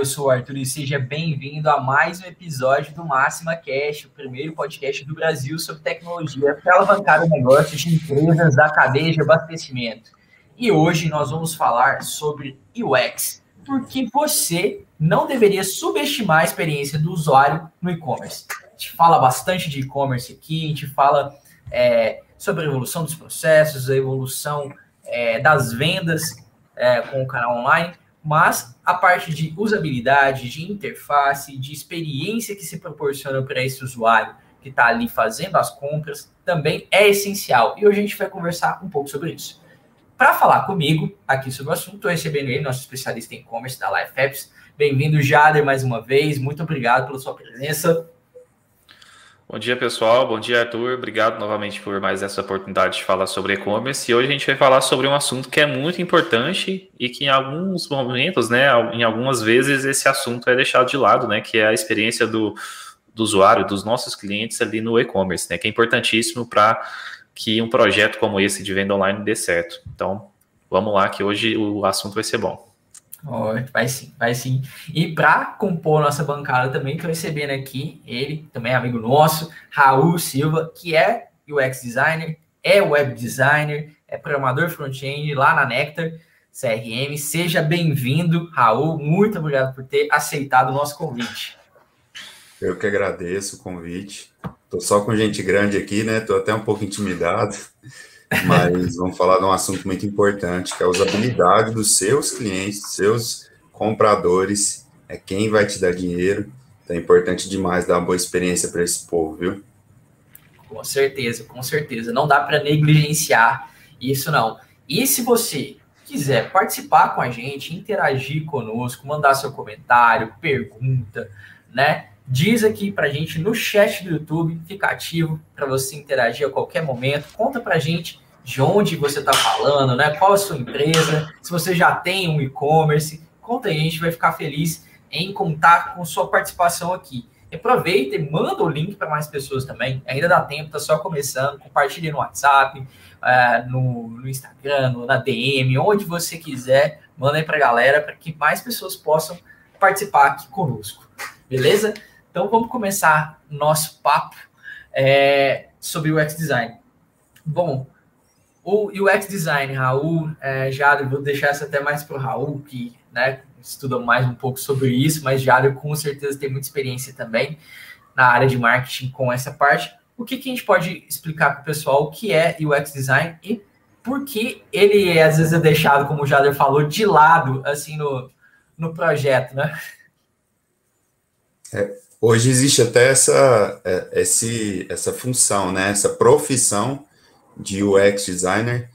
Eu sou o Arthur e seja bem-vindo a mais um episódio do Máxima Cash, o primeiro podcast do Brasil sobre tecnologia para alavancar o negócio de empresas da cadeia de abastecimento. E hoje nós vamos falar sobre UX, porque você não deveria subestimar a experiência do usuário no e-commerce. A gente fala bastante de e-commerce aqui, a gente fala é, sobre a evolução dos processos, a evolução é, das vendas é, com o canal online, mas a parte de usabilidade, de interface, de experiência que se proporciona para esse usuário que está ali fazendo as compras também é essencial. E hoje a gente vai conversar um pouco sobre isso. Para falar comigo aqui sobre o assunto, estou recebendo ele, nosso especialista em e-commerce da Life Apps. Bem-vindo, Jader, mais uma vez. Muito obrigado pela sua presença. Bom dia, pessoal. Bom dia, Arthur. Obrigado novamente por mais essa oportunidade de falar sobre e-commerce. E hoje a gente vai falar sobre um assunto que é muito importante e que em alguns momentos, né, em algumas vezes esse assunto é deixado de lado, né, que é a experiência do, do usuário, dos nossos clientes ali no e-commerce, né, que é importantíssimo para que um projeto como esse de venda online dê certo. Então, vamos lá que hoje o assunto vai ser bom. Vai sim, vai sim. E para compor nossa bancada também, estou recebendo aqui ele, também é amigo nosso, Raul Silva, que é UX designer, é web designer, é programador front-end lá na Nectar CRM. Seja bem-vindo, Raul. Muito obrigado por ter aceitado o nosso convite. Eu que agradeço o convite. Estou só com gente grande aqui, né? Estou até um pouco intimidado mas vamos falar de um assunto muito importante, que é a usabilidade dos seus clientes, dos seus compradores, é quem vai te dar dinheiro. Então é importante demais dar uma boa experiência para esse povo, viu? Com certeza, com certeza. Não dá para negligenciar isso, não. E se você quiser participar com a gente, interagir conosco, mandar seu comentário, pergunta, né? Diz aqui pra gente no chat do YouTube, fica ativo para você interagir a qualquer momento. Conta pra gente de onde você está falando, né? Qual a sua empresa, se você já tem um e-commerce, conta aí, a gente vai ficar feliz em contar com sua participação aqui. Aproveita e manda o link para mais pessoas também. Ainda dá tempo, tá só começando. Compartilhe no WhatsApp, uh, no, no, Instagram, na DM, onde você quiser. Manda aí para a galera para que mais pessoas possam participar aqui conosco. Beleza? Então vamos começar nosso papo é, sobre o UX design. Bom, o UX design, Raul, é, Jader, vou deixar essa até mais para o Raul, que né, estuda mais um pouco sobre isso, mas Jader com certeza tem muita experiência também na área de marketing com essa parte. O que, que a gente pode explicar para o pessoal o que é UX design e por que ele às vezes é deixado, como o Jader falou, de lado assim no, no projeto, né? É, Hoje existe até essa, é, esse, essa função, né, essa profissão de UX designer,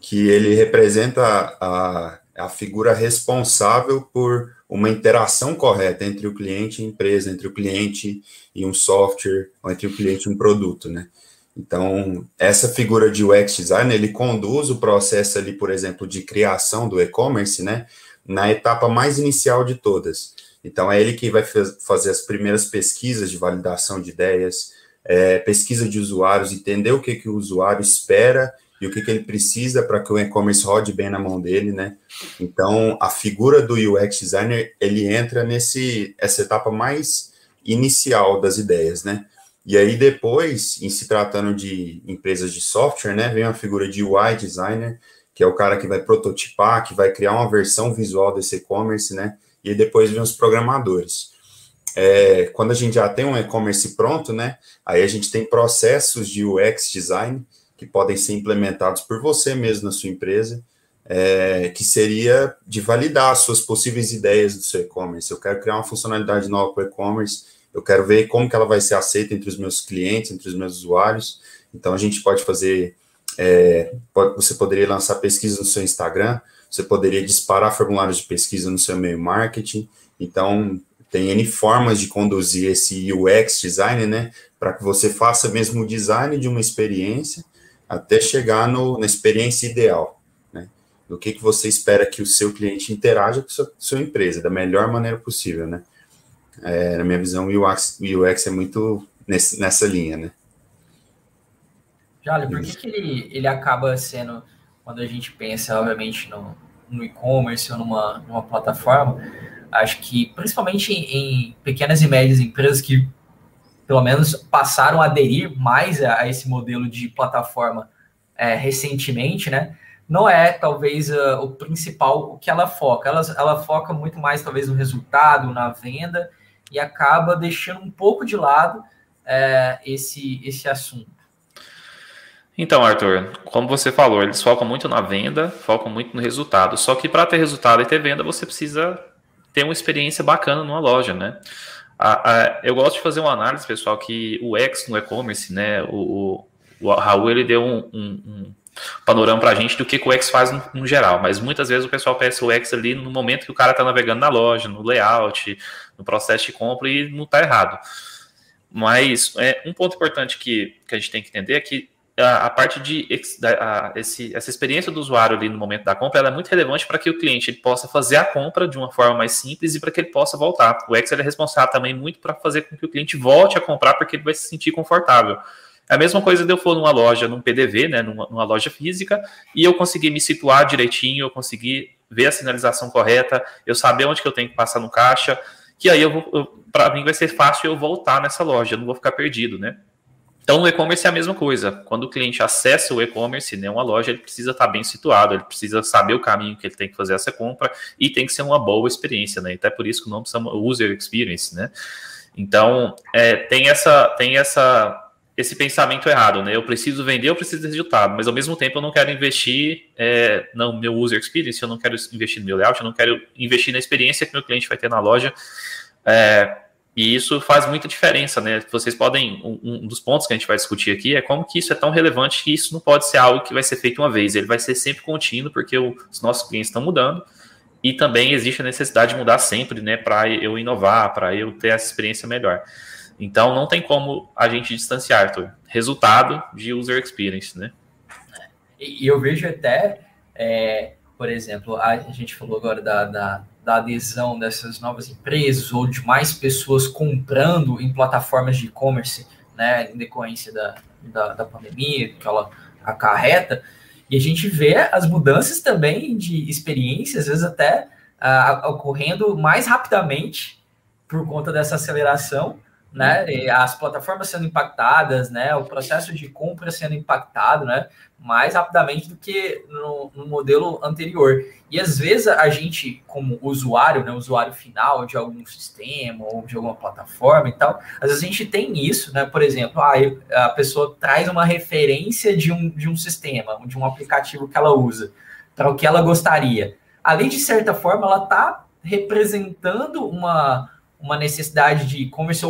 que ele representa a, a figura responsável por uma interação correta entre o cliente e a empresa, entre o cliente e um software, ou entre o cliente e um produto, né? Então, essa figura de UX designer, ele conduz o processo ali, por exemplo, de criação do e-commerce, né, na etapa mais inicial de todas então, é ele que vai fazer as primeiras pesquisas de validação de ideias, é, pesquisa de usuários, entender o que, que o usuário espera e o que, que ele precisa para que o e-commerce rode bem na mão dele, né? Então, a figura do UX designer, ele entra nesse essa etapa mais inicial das ideias, né? E aí depois, em se tratando de empresas de software, né, vem a figura de UI designer, que é o cara que vai prototipar, que vai criar uma versão visual desse e-commerce, né? e depois vem os programadores. É, quando a gente já tem um e-commerce pronto, né, aí a gente tem processos de UX design que podem ser implementados por você mesmo na sua empresa, é, que seria de validar as suas possíveis ideias do seu e-commerce. Eu quero criar uma funcionalidade nova para o e-commerce, eu quero ver como que ela vai ser aceita entre os meus clientes, entre os meus usuários. Então, a gente pode fazer, é, você poderia lançar pesquisa no seu Instagram, você poderia disparar formulários de pesquisa no seu meio marketing. Então, tem N formas de conduzir esse UX design, né, para que você faça mesmo o design de uma experiência até chegar no, na experiência ideal, né, do que, que você espera que o seu cliente interaja com a sua, sua empresa, da melhor maneira possível, né. É, na minha visão, o UX, UX é muito nesse, nessa linha, né. Jale, por que, que ele, ele acaba sendo quando a gente pensa, obviamente, no, no e-commerce ou numa, numa plataforma, Acho que, principalmente em, em pequenas e médias empresas que, pelo menos, passaram a aderir mais a, a esse modelo de plataforma é, recentemente, né? Não é, talvez, o principal o que ela foca. Ela, ela foca muito mais, talvez, no resultado, na venda, e acaba deixando um pouco de lado é, esse, esse assunto. Então, Arthur, como você falou, eles focam muito na venda, focam muito no resultado. Só que para ter resultado e ter venda, você precisa ter uma experiência bacana numa loja, né? A, a, eu gosto de fazer uma análise, pessoal, que o X no e-commerce, né? O, o, o, Raul ele deu um, um, um panorama para a gente do que, que o X faz no, no, geral, mas muitas vezes o pessoal peça o X ali no momento que o cara está navegando na loja, no layout, no processo de compra e não está errado. Mas é, um ponto importante que, que a gente tem que entender é que a, parte de a, esse, essa experiência do usuário ali no momento da compra é muito relevante para que o cliente ele possa fazer a compra de uma forma mais simples e para que ele possa voltar. O Excel é responsável também muito para fazer com que o cliente volte a comprar porque ele vai se sentir confortável. É a mesma coisa de eu for numa loja, num PDV, né, numa, numa loja física, e eu conseguir me situar direitinho, eu conseguir ver a sinalização correta, eu saber onde que eu tenho que passar no caixa, que aí eu vou, para mim vai ser fácil eu voltar nessa loja, eu não vou ficar perdido, né? Então, o e-commerce é a mesma coisa. Quando o cliente acessa o e-commerce, né, uma loja, ele precisa estar bem situado, ele precisa saber o caminho que ele tem que fazer essa compra e tem que ser uma boa experiência, né? Até por isso que o nome chama User Experience, né? Então, é, tem essa, tem essa, esse pensamento errado, né? Eu preciso vender, eu preciso de resultado, mas ao mesmo tempo eu não quero investir é, no meu User Experience, eu não quero investir no meu layout, eu não quero investir na experiência que meu cliente vai ter na loja. É, e isso faz muita diferença, né? Vocês podem. Um, um, dos pontos que a gente vai discutir aqui é como que isso é tão relevante que isso não pode ser algo que vai ser feito uma vez, ele vai ser sempre contínuo, porque o, os nossos clientes estão mudando. E também existe a necessidade de mudar sempre, né? Para eu inovar, para eu ter essa experiência melhor. Então não tem como a gente distanciar, Arthur. Resultado de user experience, né? E eu vejo até, é, por exemplo, a, gente falou agora da, da da adesão dessas novas empresas ou de mais pessoas comprando em plataformas de e-commerce, né, em decorrência da, da, da, pandemia que ela acarreta, e a gente vê as mudanças também de experiência, às vezes até uh, ocorrendo mais rapidamente por conta dessa aceleração, né? E as plataformas sendo impactadas, né? O processo de compra sendo impactado, né? Mais rapidamente do que no, no, modelo anterior. E às vezes a gente, como usuário, né? Usuário final de algum sistema ou de alguma plataforma e tal, às vezes a gente tem isso, né? Por exemplo, a, ah, a pessoa traz uma referência de um, de um sistema, de um aplicativo que ela usa, para o que ela gostaria. Ali, de certa forma, ela está representando uma, uma necessidade de e-commerce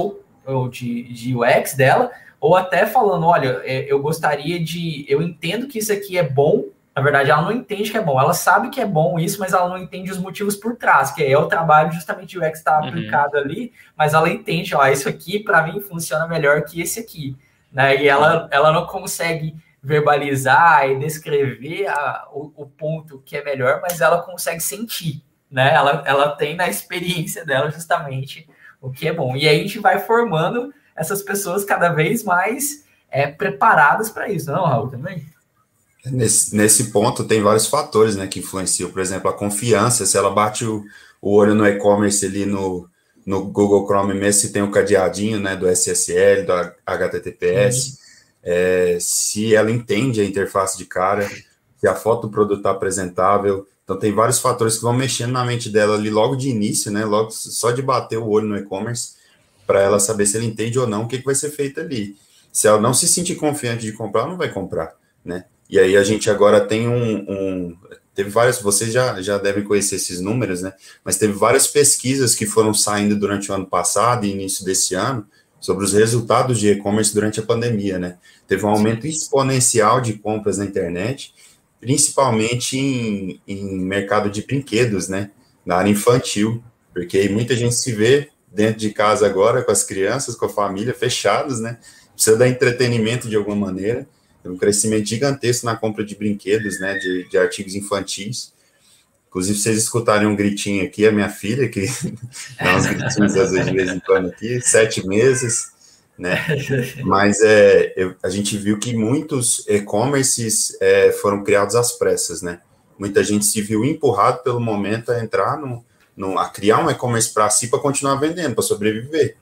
ou de, de UX dela, ou até falando, olha, é, eu gostaria de, eu entendo que isso aqui é bom, na verdade ela não entende que é bom, ela sabe que é bom isso, mas ela não entende os motivos por trás, que é o trabalho justamente de UX está uhum. aplicado ali, mas ela entende, ó, isso aqui para mim funciona melhor que esse aqui, né? E ela, ela não consegue verbalizar e descrever a, o, o ponto que é melhor, mas ela consegue sentir, né? Ela, ela tem na experiência dela justamente o que é bom. E aí a gente vai formando essas pessoas cada vez mais é, preparadas para isso, não, Raul, também? Nesse, nesse ponto tem vários fatores né, que influenciam, por exemplo, a confiança, se ela bate o, o olho no e-commerce ali no, no Google Chrome mesmo, se tem o cadeadinho né, do SSL, do HTTPS, uhum. é, se ela entende a interface de cara, se a foto do produto está apresentável, então tem vários fatores que vão mexendo na mente dela ali logo de início, né? Logo só de bater o olho no e-commerce para ela saber se ela entende ou não o que, que vai ser feito ali. Se ela não se sentir confiante de comprar, ela não vai comprar, né? E aí a gente agora tem um, um teve várias, vocês já, já devem conhecer esses números, né? Mas teve várias pesquisas que foram saindo durante o ano passado e início desse ano sobre os resultados de e-commerce durante a pandemia, né? Teve um aumento exponencial de compras na internet principalmente em, em mercado de brinquedos, né? Na área infantil, porque muita gente se vê dentro de casa agora com as crianças, com a família, fechados, né? Precisa dar entretenimento de alguma maneira. Tem um crescimento gigantesco na compra de brinquedos, né? De, de artigos infantis. Inclusive, vocês escutarem um gritinho aqui, a minha filha, que dá uns gritinhos às vezes em quando aqui, sete meses, né? Mas é, eu, a gente viu que muitos e-commerces é, foram criados às pressas, né? Muita gente se viu empurrado pelo momento a entrar no, no, a criar um e-commerce para si para continuar vendendo, para sobreviver.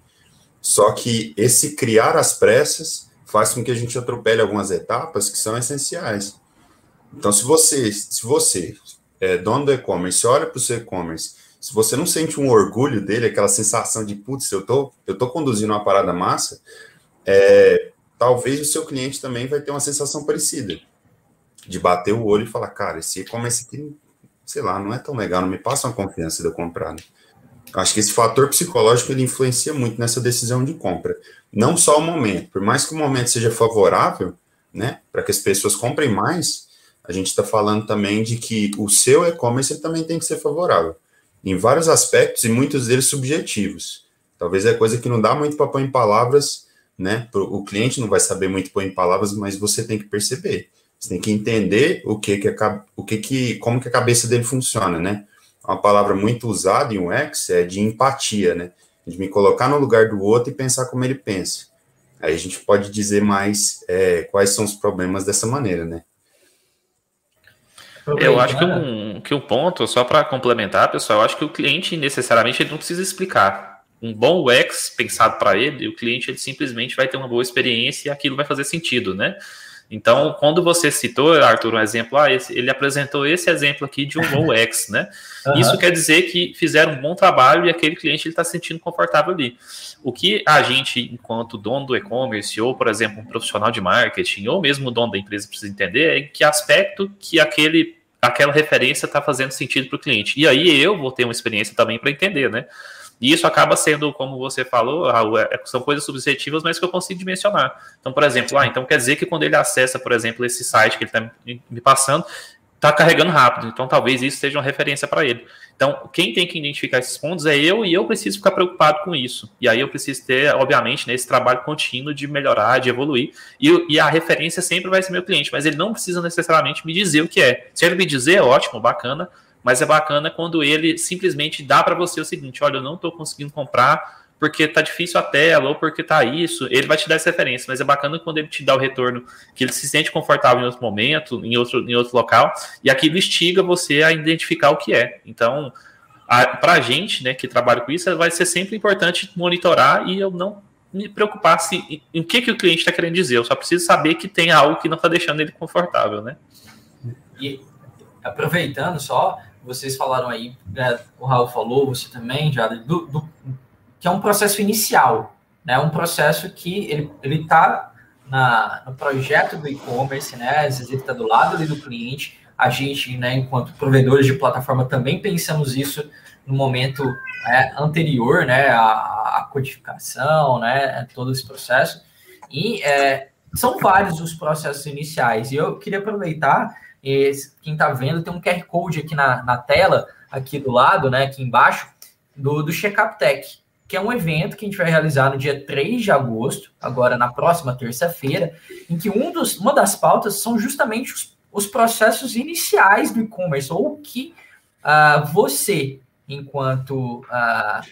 Só que esse criar as pressas faz com que a gente atropele algumas etapas que são essenciais. Então, se você, se você é dono do e-commerce, olha para o seu e-commerce, se você não sente um orgulho dele, aquela sensação de, putz, eu tô, eu tô conduzindo uma parada massa, é, talvez o seu cliente também vai ter uma sensação parecida, de bater o olho e falar, cara, esse e-commerce aqui, sei lá, não é tão legal, não me passa uma confiança de eu comprar. Né? Acho que esse fator psicológico ele influencia muito nessa decisão de compra. Não só o momento, por mais que o momento seja favorável, né, para que as pessoas comprem mais, a gente está falando também de que o seu e-commerce também tem que ser favorável, em vários aspectos e muitos deles subjetivos. Talvez é coisa que não dá muito para pôr em palavras, né? O cliente não vai saber muito pôr em palavras, mas você tem que perceber. Você tem que entender o que que a, o que que como que a cabeça dele funciona, né? Uma palavra muito usada em UX é de empatia, né? De me colocar no lugar do outro e pensar como ele pensa. Aí a gente pode dizer mais é, quais são os problemas dessa maneira, né? Eu acho que um, que um ponto, só para complementar, pessoal, eu acho que o cliente necessariamente ele não precisa explicar. Um bom UX pensado para ele, o cliente ele simplesmente vai ter uma boa experiência e aquilo vai fazer sentido, né? Então, quando você citou, Arthur, um exemplo, ah, esse, ele apresentou esse exemplo aqui de um bom UX, né? Uhum. Isso quer dizer que fizeram um bom trabalho e aquele cliente está se sentindo confortável ali. O que a gente, enquanto dono do e-commerce, ou, por exemplo, um profissional de marketing, ou mesmo o dono da empresa precisa entender é que aspecto que aquele aquela referência está fazendo sentido para o cliente. E aí eu vou ter uma experiência também para entender, né? E isso acaba sendo, como você falou, Raul, é, são coisas subjetivas, mas que eu consigo dimensionar. Então, por exemplo, ah, então quer dizer que quando ele acessa, por exemplo, esse site que ele está me passando, está carregando rápido. Então, talvez isso seja uma referência para ele. Então, quem tem que identificar esses pontos é eu e eu preciso ficar preocupado com isso. E aí eu preciso ter, obviamente, né, esse trabalho contínuo de melhorar, de evoluir. E, e, a referência sempre vai ser meu cliente, mas ele não precisa necessariamente me dizer o que é. Se ele me dizer, é ótimo, bacana, mas é bacana quando ele simplesmente dá para você o seguinte: olha, eu não estou conseguindo comprar porque tá difícil a tela ou porque tá isso. Ele vai te dar essa referência, mas é bacana quando ele te dá o retorno que ele se sente confortável em outro momento, em outro, em outro local, e aquilo instiga você a identificar o que é. Então, para a gente, né, que trabalha com isso, vai ser sempre importante monitorar e eu não me preocupar se, em, em que, que o cliente está querendo dizer. Eu só preciso saber que tem algo que não está deixando ele confortável, né? E aproveitando só, vocês falaram aí, né, o Raul falou, você também, já, do, do, que é um processo inicial, né? Um processo que ele ele está no projeto do e-commerce, né? Às vezes ele está do lado ali do cliente. A gente, né, enquanto provedores de plataforma, também pensamos isso no momento é, anterior, né? A, a, codificação, né? Todo esse processo. E é, são vários os processos iniciais. E eu queria aproveitar quem está vendo, tem um QR Code aqui na, na tela, aqui do lado, né, aqui embaixo, do, do Checkup Tech, que é um evento que a gente vai realizar no dia 3 de agosto, agora na próxima terça-feira, em que um dos, uma das pautas são justamente os, os processos iniciais do e-commerce, ou o que uh, você, enquanto uh,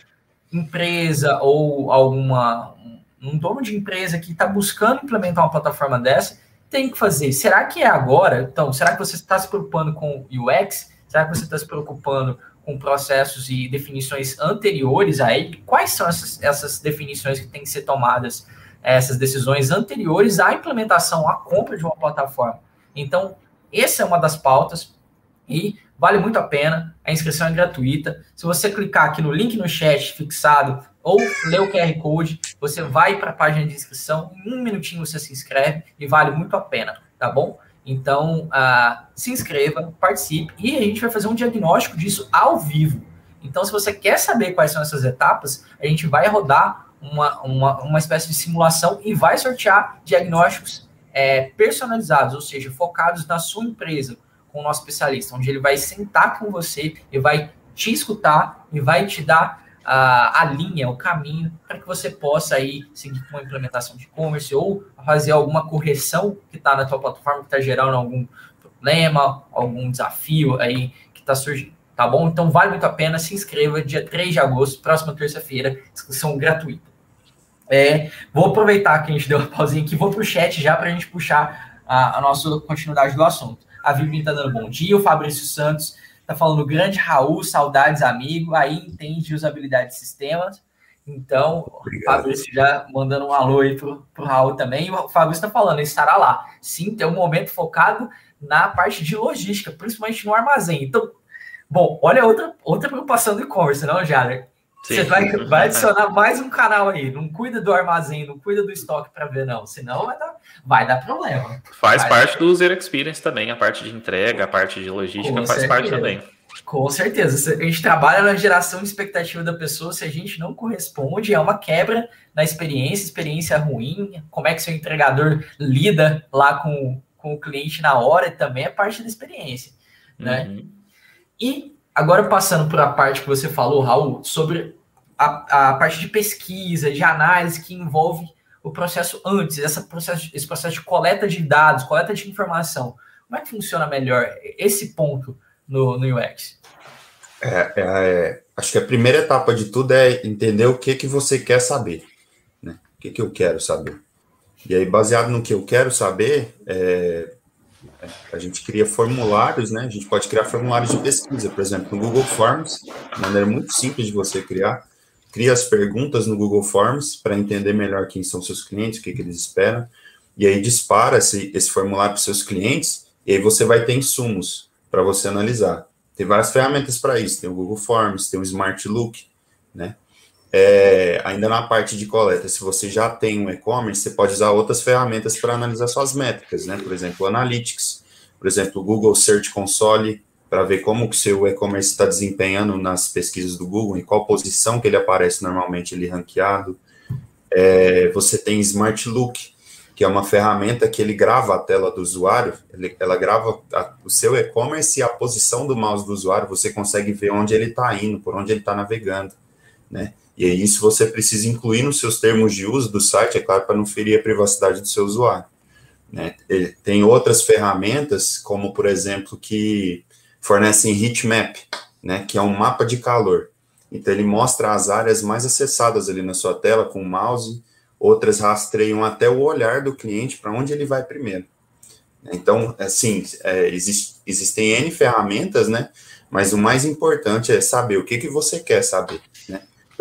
empresa ou alguma um dono de empresa que está buscando implementar uma plataforma dessa, tem que fazer? Será que é agora? Então, será que você está se preocupando com UX? Será que você está se preocupando com processos e definições anteriores a ele? Quais são essas, essas definições que têm que ser tomadas, essas decisões anteriores à implementação, à compra de uma plataforma? Então, essa é uma das pautas e vale muito a pena. A inscrição é gratuita. Se você clicar aqui no link no chat fixado ou ler o QR Code, você vai para a página de inscrição, em um minutinho você se inscreve e vale muito a pena, tá bom? Então, uh, se inscreva, participe e a gente vai fazer um diagnóstico disso ao vivo. Então, se você quer saber quais são essas etapas, a gente vai rodar uma, uma, uma espécie de simulação e vai sortear diagnósticos é, personalizados, ou seja, focados na sua empresa, com o nosso especialista, onde ele vai sentar com você e vai te escutar e vai te dar a, a linha, o caminho, para que você possa aí seguir com uma implementação de e-commerce ou fazer alguma correção que está na tua plataforma, que está gerando algum problema, algum desafio aí que está surgindo. Tá bom? Então vale muito a pena, se inscreva dia 3 de agosto, próxima terça-feira, inscrição gratuita. É, vou aproveitar que a gente deu uma pausinha aqui, vou para o chat já para a gente puxar a, a nossa continuidade do assunto. A Vivi está dando bom dia, o Fabrício Santos tá falando grande Raul, saudades, amigo, aí entende usabilidade de sistemas. Então, Obrigado. o Fabrício já mandando um alô aí pro, pro Raul também. E o Fabrício está falando, estará lá. Sim, tem um momento focado na parte de logística, principalmente no armazém. Então, bom, olha outra, outra preocupação do e-commerce, não, Jader? Você vai, vai adicionar mais um canal aí. Não cuida do armazém, não cuida do estoque para ver, não. Senão vai dar, vai dar problema. Faz vai parte dar... do User Experience também, a parte de entrega, a parte de logística Com faz certeza. parte também. Com certeza. A gente trabalha na geração de expectativa da pessoa. Se a gente não corresponde, é uma quebra na experiência, experiência ruim. Como é que seu entregador lida lá com, com o cliente na hora também é parte da experiência. Né? Uhum. E agora passando para a parte que você falou, Raul, sobre a, a parte de pesquisa, de análise que envolve o processo antes, essa processo, esse processo de coleta de dados, coleta de informação. Como é que funciona melhor esse ponto no, no UX? É, é, é, acho que a primeira etapa de tudo é entender o que, que você quer saber. Né? O que, que eu quero saber. E aí, baseado no que eu quero saber, é, a gente cria formulários, né? A gente pode criar formulários de pesquisa, por exemplo, no Google Forms, maneira muito simples de você criar. Cria as perguntas no Google Forms para entender melhor quem são seus clientes, o que, que eles esperam, e aí dispara esse, esse formulário para seus clientes, e aí você vai ter insumos para você analisar. Tem várias ferramentas para isso, tem o Google Forms, tem o Smart Look, né? É, ainda na parte de coleta, se você já tem um e-commerce, você pode usar outras ferramentas para analisar suas métricas, né? Por exemplo, Analytics, por exemplo, o Google Search Console, para ver como que seu e-commerce está desempenhando nas pesquisas do Google, em qual posição que ele aparece normalmente ele ranqueado. É, você tem Smart Look, que é uma ferramenta que ele grava a tela do usuário, ele, ela grava a, o seu e-commerce e a posição do mouse do usuário, você consegue ver onde ele está indo, por onde ele está navegando, né? E aí isso você precisa incluir nos seus termos de uso do site, é claro, para não ferir a privacidade do seu usuário. Né? Tem outras ferramentas, como por exemplo, que fornecem heatmap, né? Que é um mapa de calor. Então ele mostra as áreas mais acessadas ali na sua tela com o mouse, outras rastreiam até o olhar do cliente para onde ele vai primeiro. Então, assim, é, existe, existem N ferramentas, né? Mas o mais importante é saber o que, que você quer saber?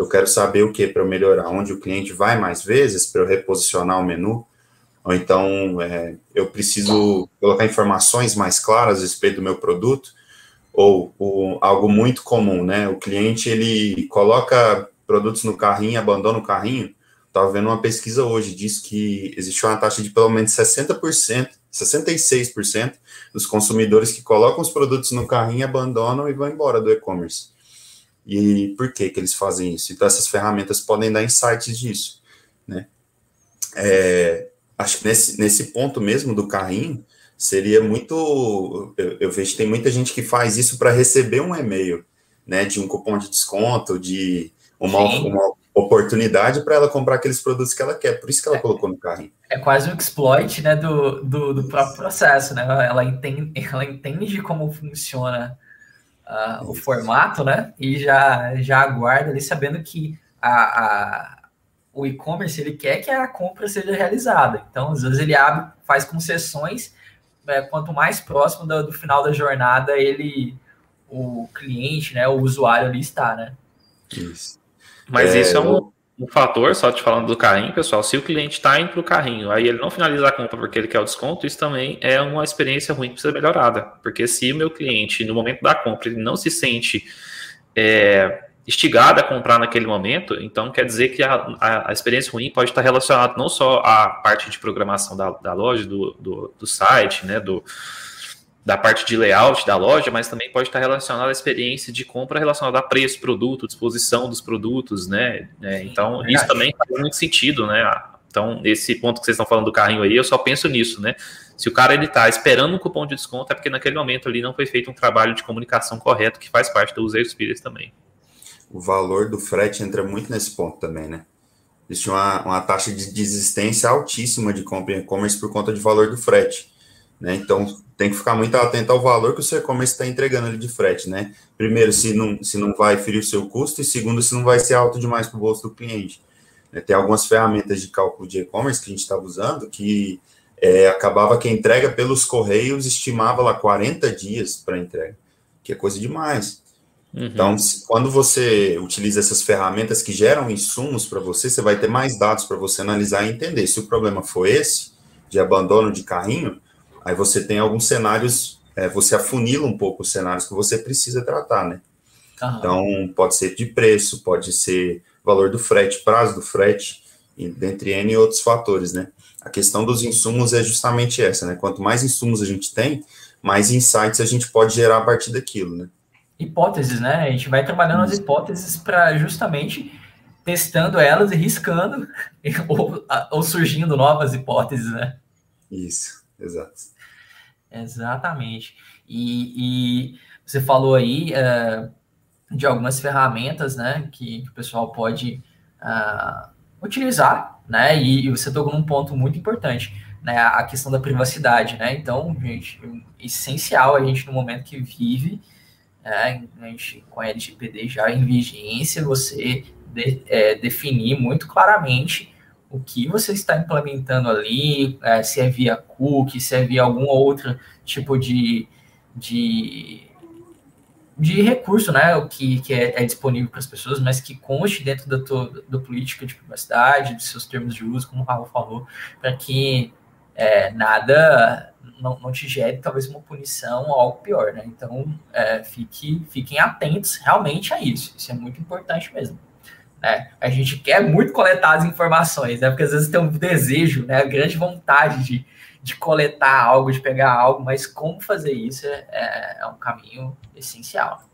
Eu quero saber o que para melhorar, onde o cliente vai mais vezes para eu reposicionar o menu, ou então é, eu preciso colocar informações mais claras a respeito do meu produto, ou, ou, algo muito comum, né? O cliente ele coloca produtos no carrinho, abandona o carrinho. Estava vendo uma pesquisa hoje, diz que existe uma taxa de pelo menos 60%, 66% dos consumidores que colocam os produtos no carrinho, abandonam e vão embora do e-commerce. E por que, que eles fazem isso? Então, essas ferramentas podem dar insights disso, né? É, acho que nesse, nesse ponto mesmo do carrinho, seria muito. Eu, eu vejo que tem muita gente que faz isso para receber um e-mail, né? De um cupom de desconto, de uma, uma oportunidade para ela comprar aqueles produtos que ela quer. Por isso que ela é, colocou no carrinho. É quase um exploit, né? Do, do, do próprio processo, né? Ela entende, ela entende como funciona uh, o formato, né? E já, já aguarda ali sabendo que a, a o e-commerce ele quer que a compra seja realizada. Então, às vezes ele abre, faz concessões, é, quanto mais próximo do, do, final da jornada ele, o cliente, né, o usuário ali está, né? Isso. Mas é, isso é um, um fator, só te falando do carrinho, pessoal, se o cliente está indo para o carrinho, aí ele não finaliza a compra porque ele quer o desconto, isso também é uma experiência ruim que precisa ser melhorada. Porque se o meu cliente, no momento da compra, ele não se sente é, instigado a comprar naquele momento, então quer dizer que a, a, a, experiência ruim pode estar relacionada não só à parte de programação da, da loja, do, do, do site, né, do, da parte de layout da loja, mas também pode estar relacionado à experiência de compra relacionada a preço, produto, disposição dos produtos, né? É, então, isso também faz muito sentido, né? Então, esse ponto que vocês estão falando do carrinho aí, eu só penso nisso, né? Se o cara ele está esperando um cupom de desconto, é porque naquele momento ali não foi feito um trabalho de comunicação correto, que faz parte do user experience também. O valor do frete entra muito nesse ponto também, né? Existe uma, uma taxa de desistência altíssima de compra em e-commerce por conta de valor do frete. Né? Então, tem que ficar muito atento ao valor que o seu e-commerce está entregando ali de frete, né? Primeiro, se não, se não vai ferir o seu custo, e segundo, se não vai ser alto demais para o bolso do cliente. Né? Tem algumas ferramentas de cálculo de e-commerce que a gente estava usando que é, acabava que a entrega pelos correios estimava lá 40 dias para entrega. que é coisa demais. Uhum. Então, quando você utiliza essas ferramentas que geram insumos para você, você vai ter mais dados para você analisar e entender. Se o problema for esse, de abandono de carrinho, aí você tem alguns cenários, é, você afunila um pouco os cenários que você precisa tratar, né? Uhum. Então, pode ser de preço, pode ser valor do frete, prazo do frete, dentre N outros fatores, né? A questão dos insumos é justamente essa, né? Quanto mais insumos a gente tem, mais insights a gente pode gerar a partir daquilo, né? hipóteses, né? A gente vai trabalhando as hipóteses para justamente testando elas e riscando ou, ou, surgindo novas hipóteses, né? Isso, exato. Exatamente. E, e você falou aí uh, de algumas ferramentas, né, que, que o pessoal pode uh, utilizar, né? E, e, você tocou num ponto muito importante, né? A questão da privacidade, né? Então, gente, essencial a gente no momento que vive é, a gente, com a LGPD já em vigência, você de, é, definir muito claramente o que você está implementando ali, é, se é via cookie, se é via algum outro tipo de, de, de recurso, né, o que, que é, é disponível para as pessoas, mas que conste dentro da tua da política de privacidade, dos seus termos de uso, como o Raul falou, para que é, nada não, não te gere talvez uma punição ou algo pior, né? Então, é, fique, fiquem atentos realmente a isso. Isso é muito importante mesmo. Né? A gente quer muito coletar as informações, né? Porque às vezes tem um desejo, né? A grande vontade de, de coletar algo, de pegar algo, mas como fazer isso é, é, é um caminho essencial.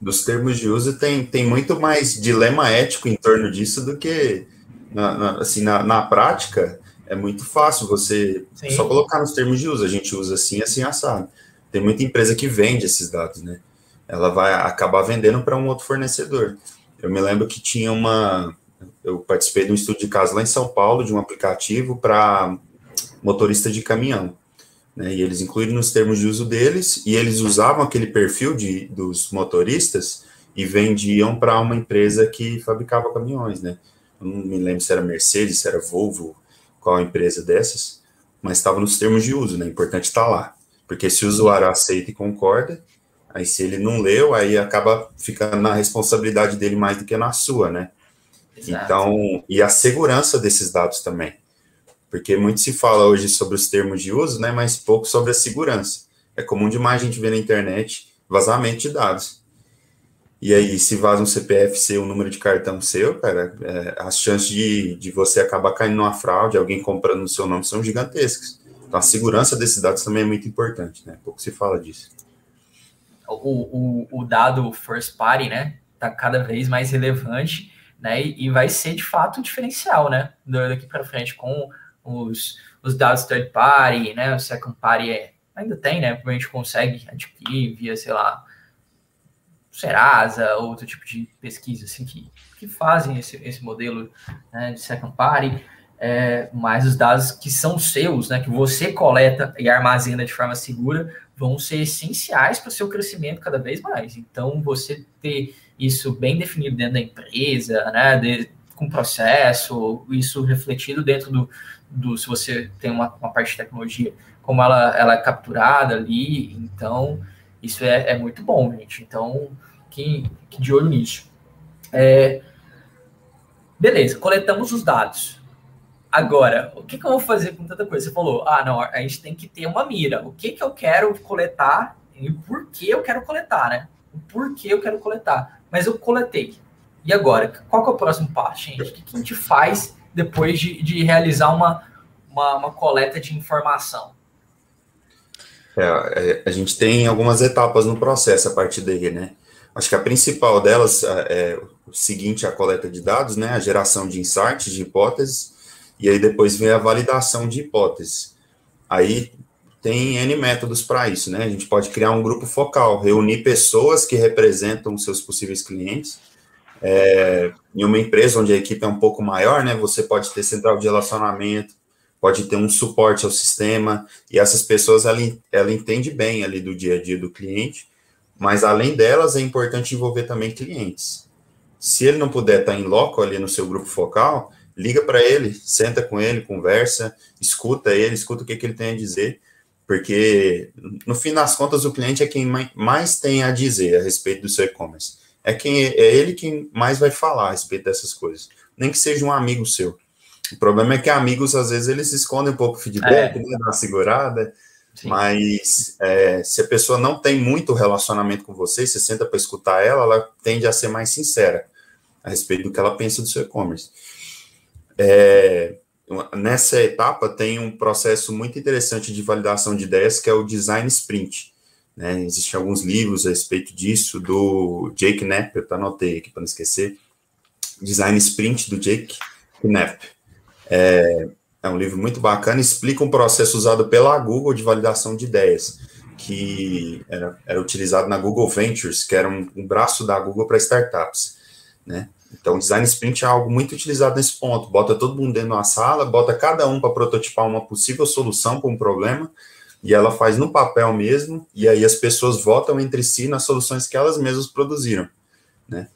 Dos termos de uso tem, tem muito mais dilema ético em torno disso do que na, na assim na, na prática é muito fácil você Sim. só colocar nos termos de uso. A gente usa assim, assim, assado. Tem muita empresa que vende esses dados, né? Ela vai acabar vendendo para um outro fornecedor. Eu me lembro que tinha uma. Eu participei de um estudo de caso lá em São Paulo, de um aplicativo para motorista de caminhão. Né? E eles incluíram nos termos de uso deles, e eles usavam aquele perfil de, dos motoristas e vendiam para uma empresa que fabricava caminhões, né? Não me lembro se era Mercedes, se era Volvo, qual empresa dessas, mas estava nos termos de uso, né? Importante estar tá lá. Porque se o usuário aceita e concorda, aí se ele não leu, aí acaba ficando na responsabilidade dele mais do que na sua, né? Exato. Então, e a segurança desses dados também. Porque muito se fala hoje sobre os termos de uso, né? Mas pouco sobre a segurança. É comum demais a gente ver na internet vazamento de dados. E aí, se vaza um CPF seu, um número de cartão seu, cara, é, as chances de, de você acabar caindo numa fraude, alguém comprando no seu nome, são gigantescas. Então, a segurança desses dados também é muito importante, né? Pouco se fala disso. O, o, o dado first party, né, tá cada vez mais relevante, né, e, e vai ser de fato um diferencial, né, daqui para frente com os, os dados third party, né, o second party é, ainda tem, né, a gente consegue adquirir via, sei lá, Serasa, outro tipo de pesquisa assim, que, que fazem esse, esse modelo né, de second party, é, mas os dados que são seus, né, que você coleta e armazena de forma segura, vão ser essenciais para o seu crescimento cada vez mais. Então, você ter isso bem definido dentro da empresa, né, de, com processo, isso refletido dentro do, do se você tem uma, uma parte de tecnologia, como ela, ela é capturada ali, então isso é, é muito bom, gente. Então, que, que de olho nisso. É, beleza, coletamos os dados. Agora, o que, que, eu vou fazer com tanta coisa? Você falou, ah, não, a gente tem que ter uma mira. O que, que eu quero coletar e por que eu quero coletar, né? O porquê eu quero coletar. Mas eu coletei. E agora? Qual que é o próximo passo, gente? O que, que a gente faz depois de, de realizar uma, uma, uma coleta de informação? É, é a gente tem algumas etapas no processo a partir daí, né? Acho que a principal delas é, é o seguinte, a coleta de dados, né, a geração de insights, de hipóteses, e aí depois vem a validação de hipóteses. Aí tem N métodos para isso, né? A gente pode criar um grupo focal, reunir pessoas que representam seus possíveis clientes. É, em uma empresa onde a equipe é um pouco maior, né? Você pode ter central de relacionamento, pode ter um suporte ao sistema, e essas pessoas, ela, ela entende bem ali do dia a dia do cliente, mas além delas, é importante envolver também clientes. Se ele não puder estar em loco ali no seu grupo focal, liga para ele, senta com ele, conversa, escuta ele, escuta o que, que ele tem a dizer, porque no fim das contas o cliente é quem mais tem a dizer a respeito do seu e-commerce. É quem é ele quem mais vai falar a respeito dessas coisas, nem que seja um amigo seu. O problema é que amigos às vezes eles escondem um pouco o feedback, é. né, uma segurada. Sim. Mas é, se a pessoa não tem muito relacionamento com você, você senta para escutar ela, ela tende a ser mais sincera a respeito do que ela pensa do seu e-commerce. É, nessa etapa tem um processo muito interessante de validação de ideias que é o design sprint. Né? Existem alguns livros a respeito disso do Jake Knapp, eu anotei aqui para não esquecer. Design Sprint do Jake Knapp. É, é um livro muito bacana, explica um processo usado pela Google de validação de ideias, que era, era utilizado na Google Ventures, que era um, um braço da Google para startups, né? Então, design sprint é algo muito utilizado nesse ponto. Bota todo mundo dentro de uma sala, bota cada um para prototipar uma possível solução para um problema, e ela faz no papel mesmo, e aí as pessoas votam entre si nas soluções que elas mesmas produziram, né?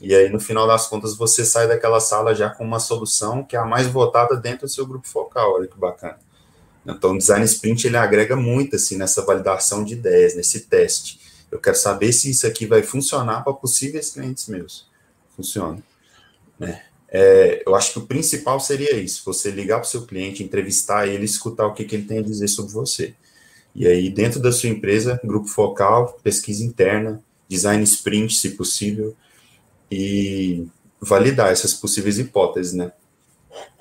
E aí, no final das contas, você sai daquela sala já com uma solução que é a mais votada dentro do seu grupo focal. Olha que bacana. Então, o design sprint ele agrega muito assim nessa validação de ideias, nesse teste. Eu quero saber se isso aqui vai funcionar para possíveis clientes meus. Funciona. É, é, eu acho que o principal seria isso: você ligar para o seu cliente, entrevistar ele, escutar o que, que ele tem a dizer sobre você. E aí, dentro da sua empresa, grupo focal, pesquisa interna, design sprint, se possível, e validar essas possíveis hipóteses, né?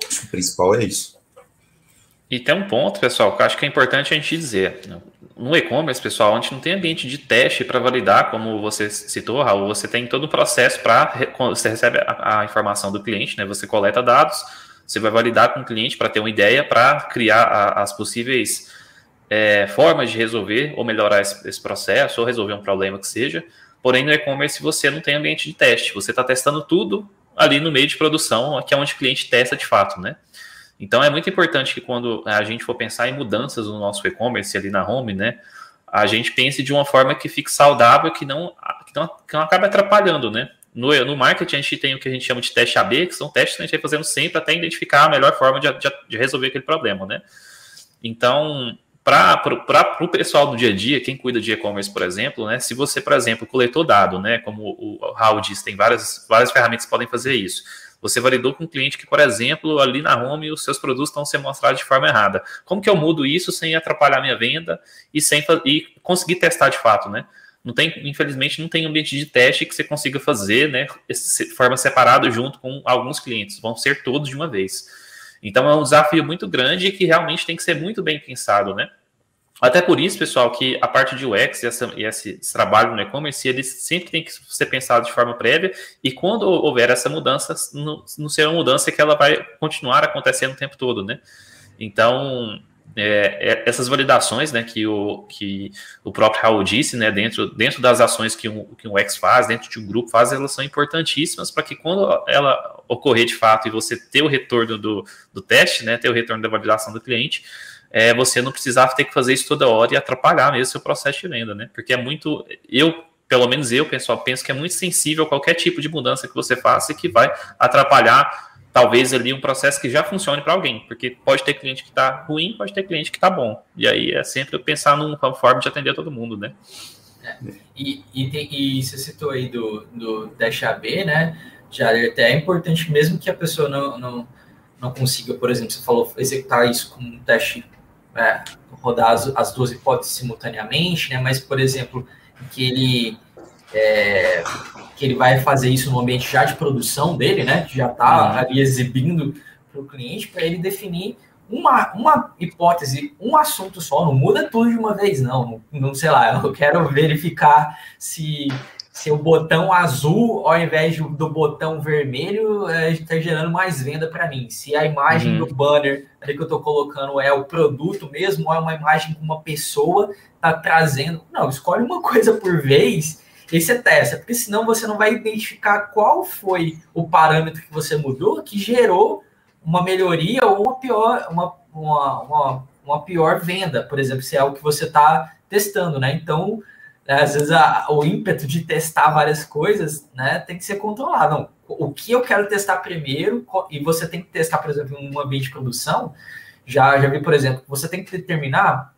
Acho que o principal é isso. E tem um ponto, pessoal, que eu acho que é importante a gente dizer. No e-commerce, pessoal, a gente não tem ambiente de teste para validar, como você citou, Raul. Você tem todo o processo para. Você recebe a, a, informação do cliente, né? Você coleta dados, você vai validar com o cliente para ter uma ideia, para criar a, as possíveis é, formas de resolver ou melhorar esse, esse processo, ou resolver um problema que seja. Porém, no e-commerce você não tem ambiente de teste, você está testando tudo ali no meio de produção, que é onde o cliente testa de fato, né? Então é muito importante que quando a gente for pensar em mudanças no nosso e-commerce ali na home, né? A gente pense de uma forma que fique saudável, que não, que não, que não acabe atrapalhando, né? No, no marketing a gente tem o que a gente chama de teste AB, que são testes que a gente vai fazendo sempre até identificar a melhor forma de, de, de resolver aquele problema, né? Então, para o pessoal do dia a dia, quem cuida de e-commerce, por exemplo, né, se você, por exemplo, coletou dado, né, como o Raul disse, tem várias, várias ferramentas que podem fazer isso. Você validou com um cliente que, por exemplo, ali na home os seus produtos estão sendo mostrados de forma errada. Como que eu mudo isso sem atrapalhar minha venda e sem e conseguir testar de fato, né? Não tem, infelizmente, não tem ambiente de teste que você consiga fazer, né, de forma separada junto com alguns clientes. Vão ser todos de uma vez. Então é um desafio muito grande que realmente tem que ser muito bem pensado, né? Até por isso, pessoal, que a parte de UX e, essa, e esse, esse, trabalho no e-commerce, ele sempre tem que ser pensado de forma prévia, e quando houver essa mudança, não, será uma mudança que ela vai continuar acontecendo o tempo todo, né? Então, é, é, essas validações, né, que o, que o próprio Raul disse, né, dentro, dentro das ações que um, que um X faz, dentro de um grupo faz, elas são importantíssimas para que quando ela ocorrer de fato e você ter o retorno do, do teste, né, ter o retorno da validação do cliente, é, você não precisar ter que fazer isso toda hora e atrapalhar mesmo seu processo de venda, né, porque é muito, eu pelo menos eu, pessoal, penso que é muito sensível a qualquer tipo de mudança que você faça e que vai atrapalhar talvez ali um processo que já funcione para alguém, porque pode ter cliente que está ruim, pode ter cliente que está bom. E aí é sempre pensar numa forma de atender todo mundo, né? É. E, e, e você citou aí do, do teste AB, né? Já até é importante, mesmo que a pessoa não, não, não consiga, por exemplo, você falou executar isso com um teste, é, rodar as, as duas hipóteses simultaneamente, né? Mas, por exemplo, que ele é, que ele vai fazer isso no ambiente já de produção dele, né? Que já está uhum. ali exibindo para o cliente, para ele definir uma, uma hipótese, um assunto só, não muda tudo de uma vez, não. não. Não sei lá, eu quero verificar se, se o botão azul, ao invés do botão vermelho, está é, gerando mais venda para mim. Se a imagem uhum. do banner ali que eu estou colocando é o produto mesmo, ou é uma imagem que uma pessoa está trazendo. Não, escolhe uma coisa por vez esse é testa, porque senão você não vai identificar qual foi o parâmetro que você mudou que gerou uma melhoria ou uma pior, uma, uma, uma, uma pior venda, por exemplo, se é algo que você está testando, né? Então, às vezes a, o ímpeto de testar várias coisas, né, tem que ser controlado. Não, o que eu quero testar primeiro, e você tem que testar, por exemplo, em um ambiente de produção, já, já vi, por exemplo, você tem que determinar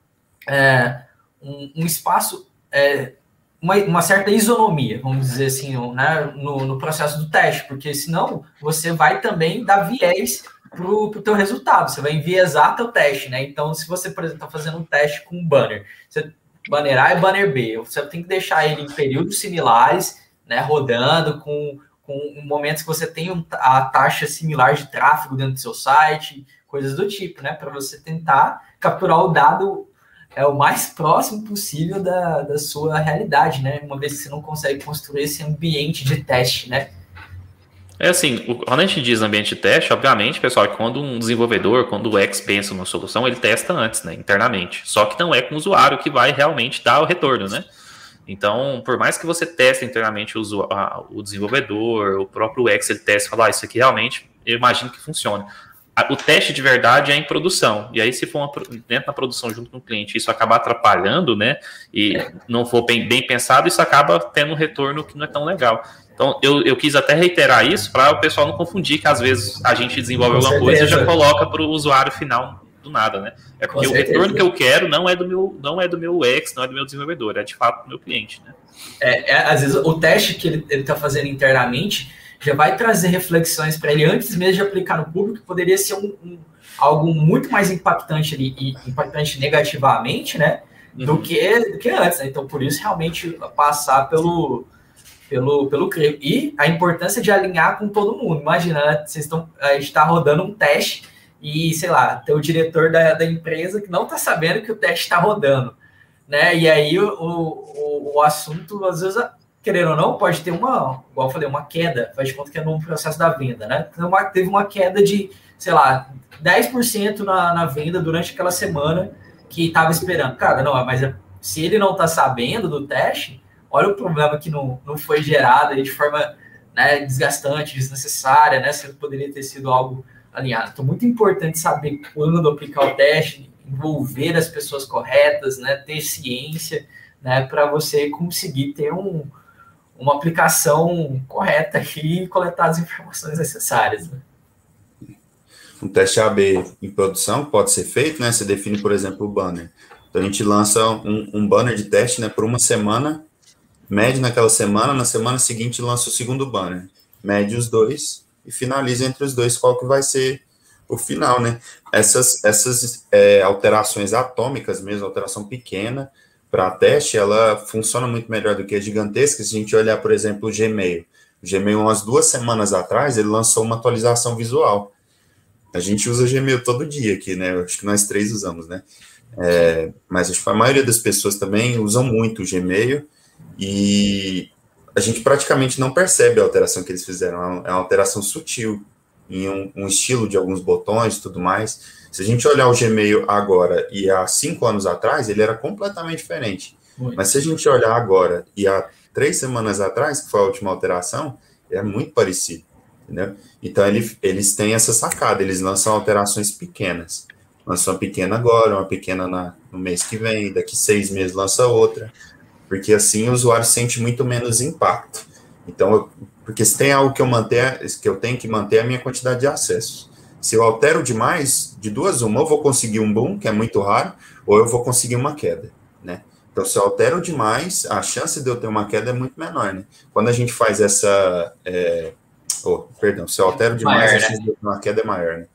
é, um, um, espaço, é, uma, uma, certa isonomia, vamos dizer assim, né, no, no, processo do teste, porque senão você vai também dar viés para o teu resultado, você vai enviesar teu teste, né? Então, se você, por exemplo, está fazendo um teste com um banner, você, banner A e banner B, você tem que deixar ele em períodos similares, né, rodando com, com momentos que você tem a taxa similar de tráfego dentro do seu site, coisas do tipo, né? Para você tentar capturar o dado é o mais próximo possível da, da sua realidade, né? Uma vez que você não consegue construir esse ambiente de teste, né? É assim, quando a gente diz ambiente de teste, obviamente, pessoal, quando um desenvolvedor, quando o X pensa numa solução, ele testa antes, né, internamente. Só que não é com o usuário que vai realmente dar o retorno, né? Então, por mais que você teste internamente o, o desenvolvedor, o próprio X, ele testa e fala, ah, isso aqui realmente, eu imagino que funciona o teste de verdade é em produção. E aí, se for uma, dentro da produção junto com o cliente, isso acabar atrapalhando, né? E não for bem, bem pensado, isso acaba tendo um retorno que não é tão legal. Então, eu, eu quis até reiterar isso para o pessoal não confundir que às vezes a gente desenvolve com alguma certeza. coisa e já coloca para o usuário final do nada, né? É porque o retorno que eu quero não é do meu, não é do meu ex, não é do meu desenvolvedor, é de fato do meu cliente, né? É, é às vezes o teste que ele está fazendo internamente já vai trazer reflexões para ele antes mesmo de aplicar no público, poderia ser um, um, algo muito mais impactante ali, e impactante negativamente, né? Do, uhum. que, do que antes. Né? Então, por isso, realmente, passar pelo, pelo, pelo. E a importância de alinhar com todo mundo. Imagina, né? vocês estão, a gente está rodando um teste e, sei lá, tem o diretor da, da empresa que não está sabendo que o teste está rodando. Né? E aí o, o, o assunto, às vezes, querendo ou não, pode ter uma, igual eu falei, uma queda, faz de conta que é no processo da venda, né? Então, uma, teve uma queda de, sei lá, 10% na, na venda durante aquela semana que estava esperando. Cara, não, mas é, se ele não está sabendo do teste, olha o problema que não, não foi gerado aí de forma né, desgastante, desnecessária, né? Se poderia ter sido algo alinhado. Então, muito importante saber quando aplicar o teste, envolver as pessoas corretas, né? Ter ciência, né? Para você conseguir ter um, uma aplicação correta e coletar as informações necessárias. Né? Um teste AB em produção pode ser feito, né? Você define, por exemplo, o banner. Então a gente lança um, um banner de teste, né, por uma semana, mede naquela semana, na semana seguinte lança o segundo banner, mede os dois e finaliza entre os dois qual que vai ser o final, né? Essas, essas é, alterações atômicas mesmo, alteração pequena, para teste, ela funciona muito melhor do que a gigantesca. Se a gente olhar, por exemplo, o Gmail. O Gmail, umas duas semanas atrás, ele lançou uma atualização visual. A gente usa Gmail todo dia aqui, né? Acho que nós três usamos, né? É, mas acho que a maioria das pessoas também usam muito o Gmail e a gente praticamente não percebe a alteração que eles fizeram. É uma é alteração sutil em um, um estilo de alguns botões e tudo mais. Se a gente olhar o Gmail agora e há cinco anos atrás, ele era completamente diferente. Muito. Mas se a gente olhar agora e há três semanas atrás, que foi a última alteração, é muito parecido. Entendeu? Então ele, eles têm essa sacada, eles lançam alterações pequenas. Lança uma pequena agora, uma pequena na, no mês que vem, daqui seis meses lança outra, porque assim o usuário sente muito menos impacto. Então, porque se tem algo que eu manter, que eu tenho que manter é a minha quantidade de acessos. Se eu altero demais, de duas uma, eu vou conseguir um boom, que é muito raro, ou eu vou conseguir uma queda, né? Então, se eu altero demais, a chance de eu ter uma queda é muito menor, né? Quando a gente faz essa... É, oh, perdão, se eu altero demais, maior, a chance né? de eu ter uma queda é maior, né?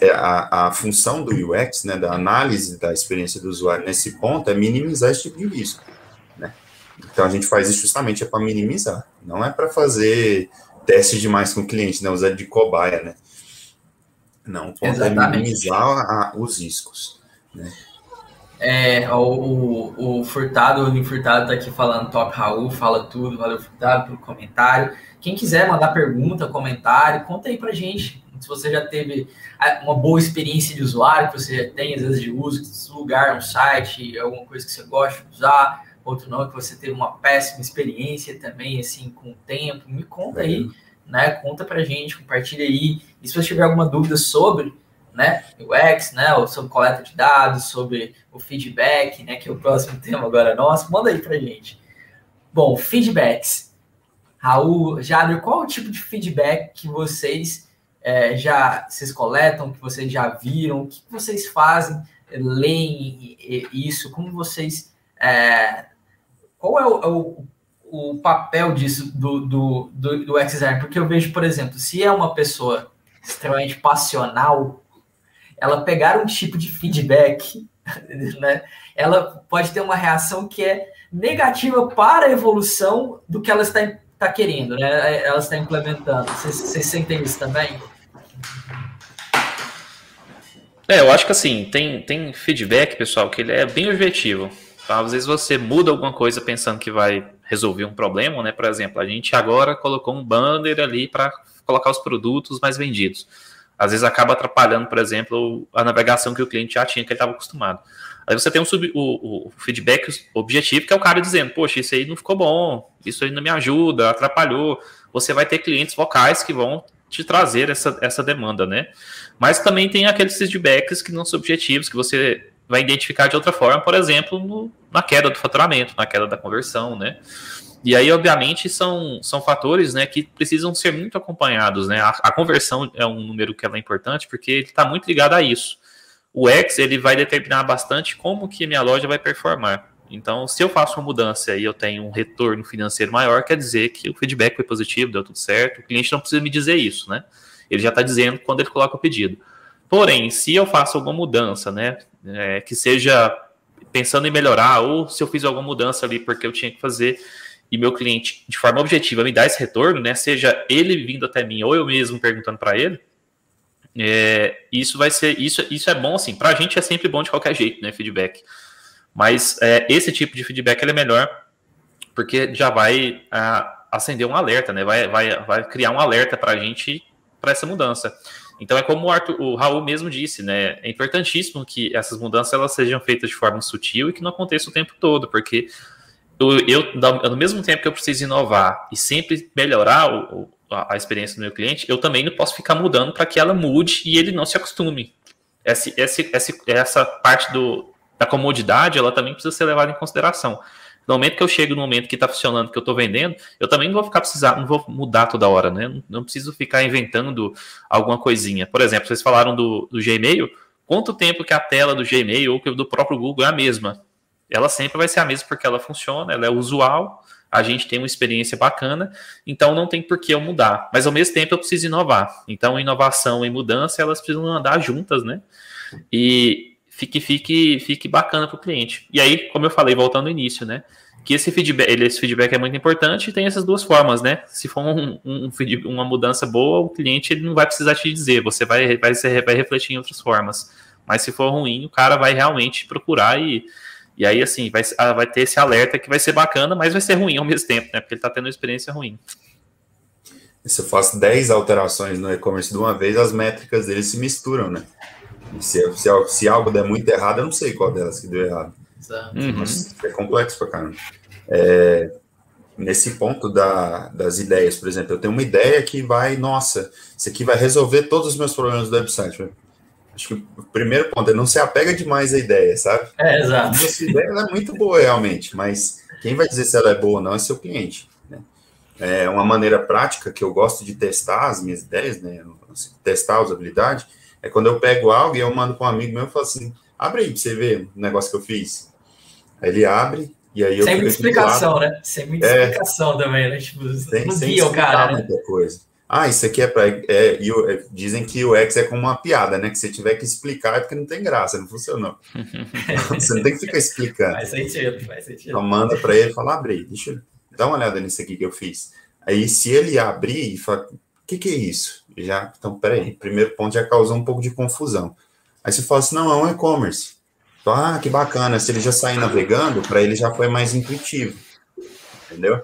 É, a, a função do UX, né, da análise da experiência do usuário nesse ponto é minimizar esse tipo de risco? Então, a gente faz isso justamente é para minimizar, não é para fazer teste demais com o cliente, né? Usar de cobaia, né? Não, pode é minimizar a, os riscos. Né? É, o, o, Furtado, o Furtado tá aqui falando, top Raul, fala tudo, valeu Furtado pelo comentário. Quem quiser mandar pergunta, comentário, conta aí pra gente. Se você já teve ah, uma boa experiência de usuário, que você já tem, às vezes, de uso, lugar, um site, alguma coisa que você gosta de usar, outro não, que você teve uma péssima experiência também, assim, com o tempo, me conta aí né? Conta pra gente, compartilha aí. E se você tiver alguma dúvida sobre né, o X, né, ou sobre coleta de dados, sobre o feedback, né, que é o próximo tema agora nosso, manda aí pra gente. Bom, feedbacks. Raul, Jader, qual o tipo de feedback que vocês é, já vocês coletam, que vocês já viram, o que vocês fazem leem isso? Como vocês. É, qual é o, o, o, papel disso do, do, do, do design Porque eu vejo, por exemplo, se é uma pessoa extremamente passional, ela pegar um tipo de feedback, né, ela pode ter uma reação que é negativa para a evolução do que ela está, está querendo, né? Ela está implementando. Vocês, vocês sentem isso também? É, eu acho que assim, tem, tem feedback, pessoal, que ele é bem objetivo. Às vezes você muda alguma coisa pensando que vai resolver um problema, né? Por exemplo, a gente agora colocou um banner ali para colocar os produtos mais vendidos. Às vezes acaba atrapalhando, por exemplo, a navegação que o cliente já tinha, que ele estava acostumado. Aí você tem um sub, o, o, feedback objetivo, que é o cara dizendo, poxa, isso aí não ficou bom, isso aí não me ajuda, atrapalhou. Você vai ter clientes vocais que vão te trazer essa, essa demanda, né? Mas também tem aqueles feedbacks que não são objetivos, que você vai identificar de outra forma, por exemplo, no, na queda do faturamento, na queda da conversão, né? E aí, obviamente, são, são fatores né, que precisam ser muito acompanhados. Né? A, a conversão é um número que é importante porque ele está muito ligado a isso. O X ele vai determinar bastante como que minha loja vai performar. Então, se eu faço uma mudança e eu tenho um retorno financeiro maior, quer dizer que o feedback foi positivo, deu tudo certo. O cliente não precisa me dizer isso, né? Ele já está dizendo quando ele coloca o pedido. Porém, se eu faço alguma mudança, né, é, que seja pensando em melhorar, ou se eu fiz alguma mudança ali porque eu tinha que fazer, e meu cliente, de forma objetiva, me dá esse retorno, né, seja ele vindo até mim ou eu mesmo perguntando para ele, é, isso vai ser, isso, isso é bom, assim, para a gente é sempre bom de qualquer jeito, né, feedback. Mas é, esse tipo de feedback é melhor porque já vai a, acender um alerta, né, vai, vai, vai criar um alerta para a gente para essa mudança. Então é como o, Arthur, o, Raul mesmo disse, né? É importantíssimo que essas mudanças elas sejam feitas de forma sutil e que não aconteça o tempo todo, porque eu, eu no mesmo tempo que eu preciso inovar e sempre melhorar o, a, a, experiência do meu cliente, eu também não posso ficar mudando para que ela mude e ele não se acostume. Essa, essa, essa, essa parte do, da comodidade, ela também precisa ser levada em consideração. No momento que eu chego no momento que está funcionando, que eu estou vendendo, eu também não vou ficar precisar, não vou mudar toda hora, né? Não, não preciso ficar inventando alguma coisinha. Por exemplo, vocês falaram do, do Gmail. Quanto tempo que a tela do Gmail ou do próprio Google é a mesma? Ela sempre vai ser a mesma porque ela funciona, ela é usual, a gente tem uma experiência bacana, então não tem por que eu mudar. Mas ao mesmo tempo eu preciso inovar. Então, inovação e mudança, elas precisam andar juntas, né? E fique, fique, fique bacana para o cliente. E aí, como eu falei, voltando ao início, né? que esse feedback, esse feedback é muito importante e tem essas duas formas, né? Se for um, um, uma mudança boa, o cliente ele não vai precisar te dizer, você vai, vai, vai refletir em outras formas. Mas se for ruim, o cara vai realmente procurar e, e aí, assim, vai, ah, vai ter esse alerta que vai ser bacana, mas vai ser ruim ao mesmo tempo, né? Porque ele está tendo uma experiência ruim. Se eu faço 10 alterações no e-commerce de uma vez, as métricas deles se misturam, né? Se, se, se algo der muito errado, eu não sei qual delas que deu errado. Uhum. É complexo pra caramba. É, nesse ponto da, das ideias, por exemplo, eu tenho uma ideia que vai, nossa, isso aqui vai resolver todos os meus problemas do website. Acho que o primeiro ponto é não se apega demais à ideia, sabe? É, exato. Essa ideia é muito boa, realmente, mas quem vai dizer se ela é boa ou não é seu cliente. Né? É uma maneira prática que eu gosto de testar as minhas ideias, né? Testar a usabilidade, é quando eu pego algo e eu mando para um amigo meu e falo assim, abre aí para você ver o negócio que eu fiz. Aí ele abre, e aí eu Sem muita explicação, né? Sem muita é, explicação também, né? Tipo, sem, não sem o cara, né? muita coisa. Ah, isso aqui é para. É, é, dizem que o X é como uma piada, né? Que se tiver que explicar é porque não tem graça, não funcionou. Você não tem que ficar explicando. Faz sentido, faz sentido. Então manda para ele falar, abre, deixa eu dar uma olhada nisso aqui que eu fiz. Aí se ele abrir e falar, o que, que é isso? Já, então, peraí, primeiro ponto já causou um pouco de confusão. Aí você fala assim, não, é um e-commerce. Então, ah, que bacana, se ele já sair navegando, para ele já foi mais intuitivo, entendeu?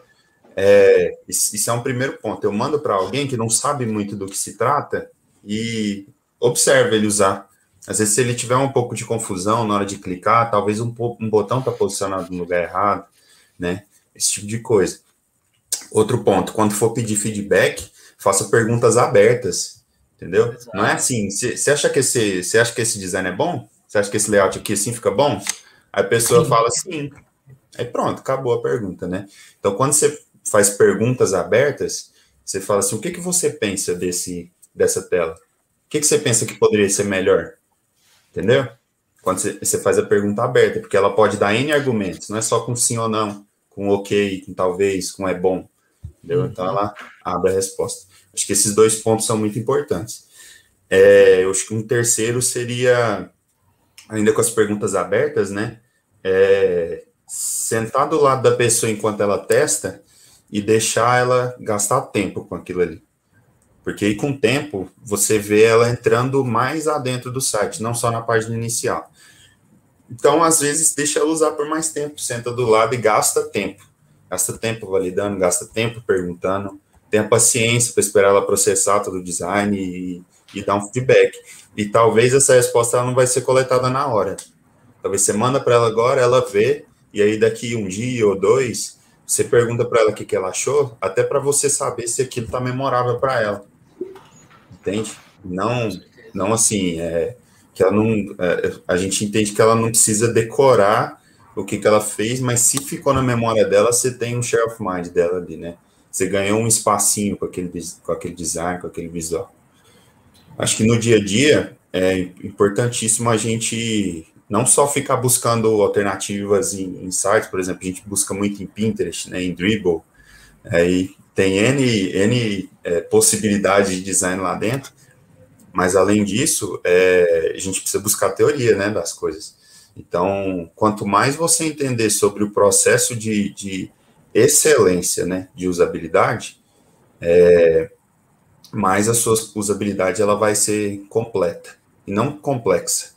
É, isso é um primeiro ponto. Eu mando para alguém que não sabe muito do que se trata e observa ele usar. Às vezes, se ele tiver um pouco de confusão na hora de clicar, talvez um, um botão está posicionado no lugar errado, né? Esse tipo de coisa. Outro ponto, quando for pedir feedback, faça perguntas abertas, entendeu? Exato. Não é assim, você acha que esse, você acha que esse design é bom? Você acha que esse layout aqui assim fica bom? Aí a pessoa sim. fala assim. Aí pronto, acabou a pergunta, né? Então, quando você faz perguntas abertas, você fala assim: o que, que você pensa desse, dessa tela? O que, que você pensa que poderia ser melhor? Entendeu? quando você, você faz a pergunta aberta, porque ela pode dar N argumentos, não é só com sim ou não, com ok, com talvez, com é bom. Entendeu? Uhum. Então ela abre a resposta. Acho que esses dois pontos são muito importantes. É, eu acho que um terceiro seria, ainda com as perguntas abertas, né? É, sentar do lado da pessoa enquanto ela testa e deixar ela gastar tempo com aquilo ali. Porque aí, com o tempo, você vê ela entrando mais adentro do site, não só na página inicial. Então, às vezes, deixa ela usar por mais tempo, senta do lado e gasta tempo. Gasta tempo validando, gasta tempo perguntando, tenha paciência para esperar ela processar todo o design e, e dar um feedback. E talvez essa resposta não vai ser coletada na hora. Talvez você manda para ela agora, ela vê, e aí daqui um dia ou dois, você pergunta para ela o que, que ela achou, até para você saber se aquilo está memorável para ela. Entende? Não, não assim, é, que ela não. É, a gente entende que ela não precisa decorar o que, que ela fez, mas se ficou na memória dela, você tem um share of mind dela ali, né? Você ganhou um espacinho com aquele, com aquele design, com aquele visual. Acho que no dia a dia é importantíssimo a gente não só ficar buscando alternativas em, em sites, por exemplo, a gente busca muito em Pinterest, né, em Dribble, aí tem N, N é, possibilidades de design lá dentro, mas além disso, é, a gente precisa buscar teoria né, das coisas. Então, quanto mais você entender sobre o processo de, de excelência né, de usabilidade, é, mais a sua usabilidade ela vai ser completa e não complexa,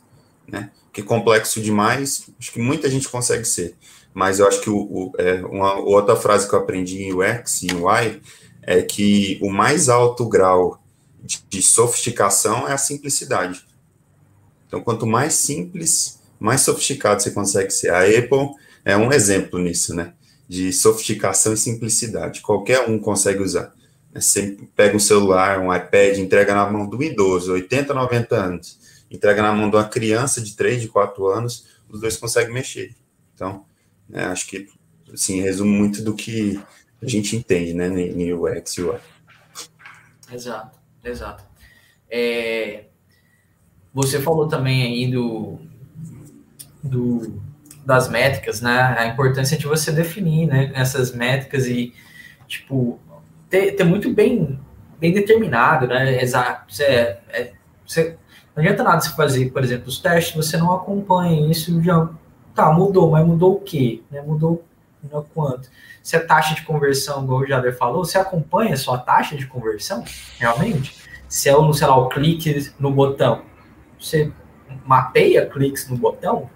né? que complexo demais, acho que muita gente consegue ser. Mas eu acho que o, o, é, uma outra frase que eu aprendi em UX e UI é que o mais alto grau de, de sofisticação é a simplicidade. Então, quanto mais simples, mais sofisticado você consegue ser. A Apple é um exemplo nisso, né? De sofisticação e simplicidade. Qualquer um consegue usar. Você pega um celular, um iPad, entrega na mão do idoso, 80, 90 anos entrega na mão de uma criança de 3, de 4 anos, os dois conseguem mexer. Então, né, acho que, assim, resumo muito do que a gente entende, né, em UX e UI. Exato, exato. É, você falou também aí do, do, das métricas, né, a importância de você definir, né, essas métricas e, tipo, ter, ter muito bem, bem determinado, né, exato, você, é, você não adianta nada você fazer, por exemplo, os testes, você não acompanha isso já. Tá, mudou, mas mudou o quê? Né? Mudou no quanto? Se a taxa de conversão, igual o Jader falou, você acompanha a sua taxa de conversão, realmente? Se é, sei lá, o clique no botão, você mapeia cliques no botão?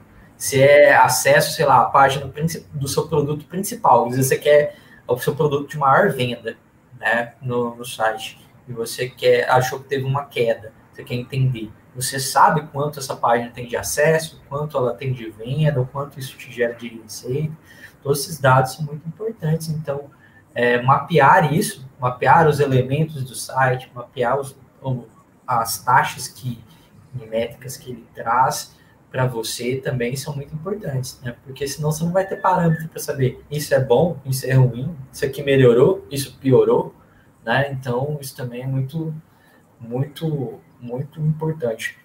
Se é acesso, sei lá, à página do seu produto principal, às vezes você quer o seu produto de maior venda né, no, no site, e você quer, achou que teve uma queda, você quer entender você sabe quanto essa página tem de acesso, quanto ela tem de venda, o quanto isso te gera de receita. Todos esses dados são muito importantes. Então, é, mapear isso, mapear os elementos do site, mapear os, as taxas que, métricas que ele traz para você também são muito importantes, né? Porque senão você não vai ter parâmetro para saber isso é bom, isso é ruim, isso aqui melhorou, isso piorou, né? Então, isso também é muito, muito muito importante.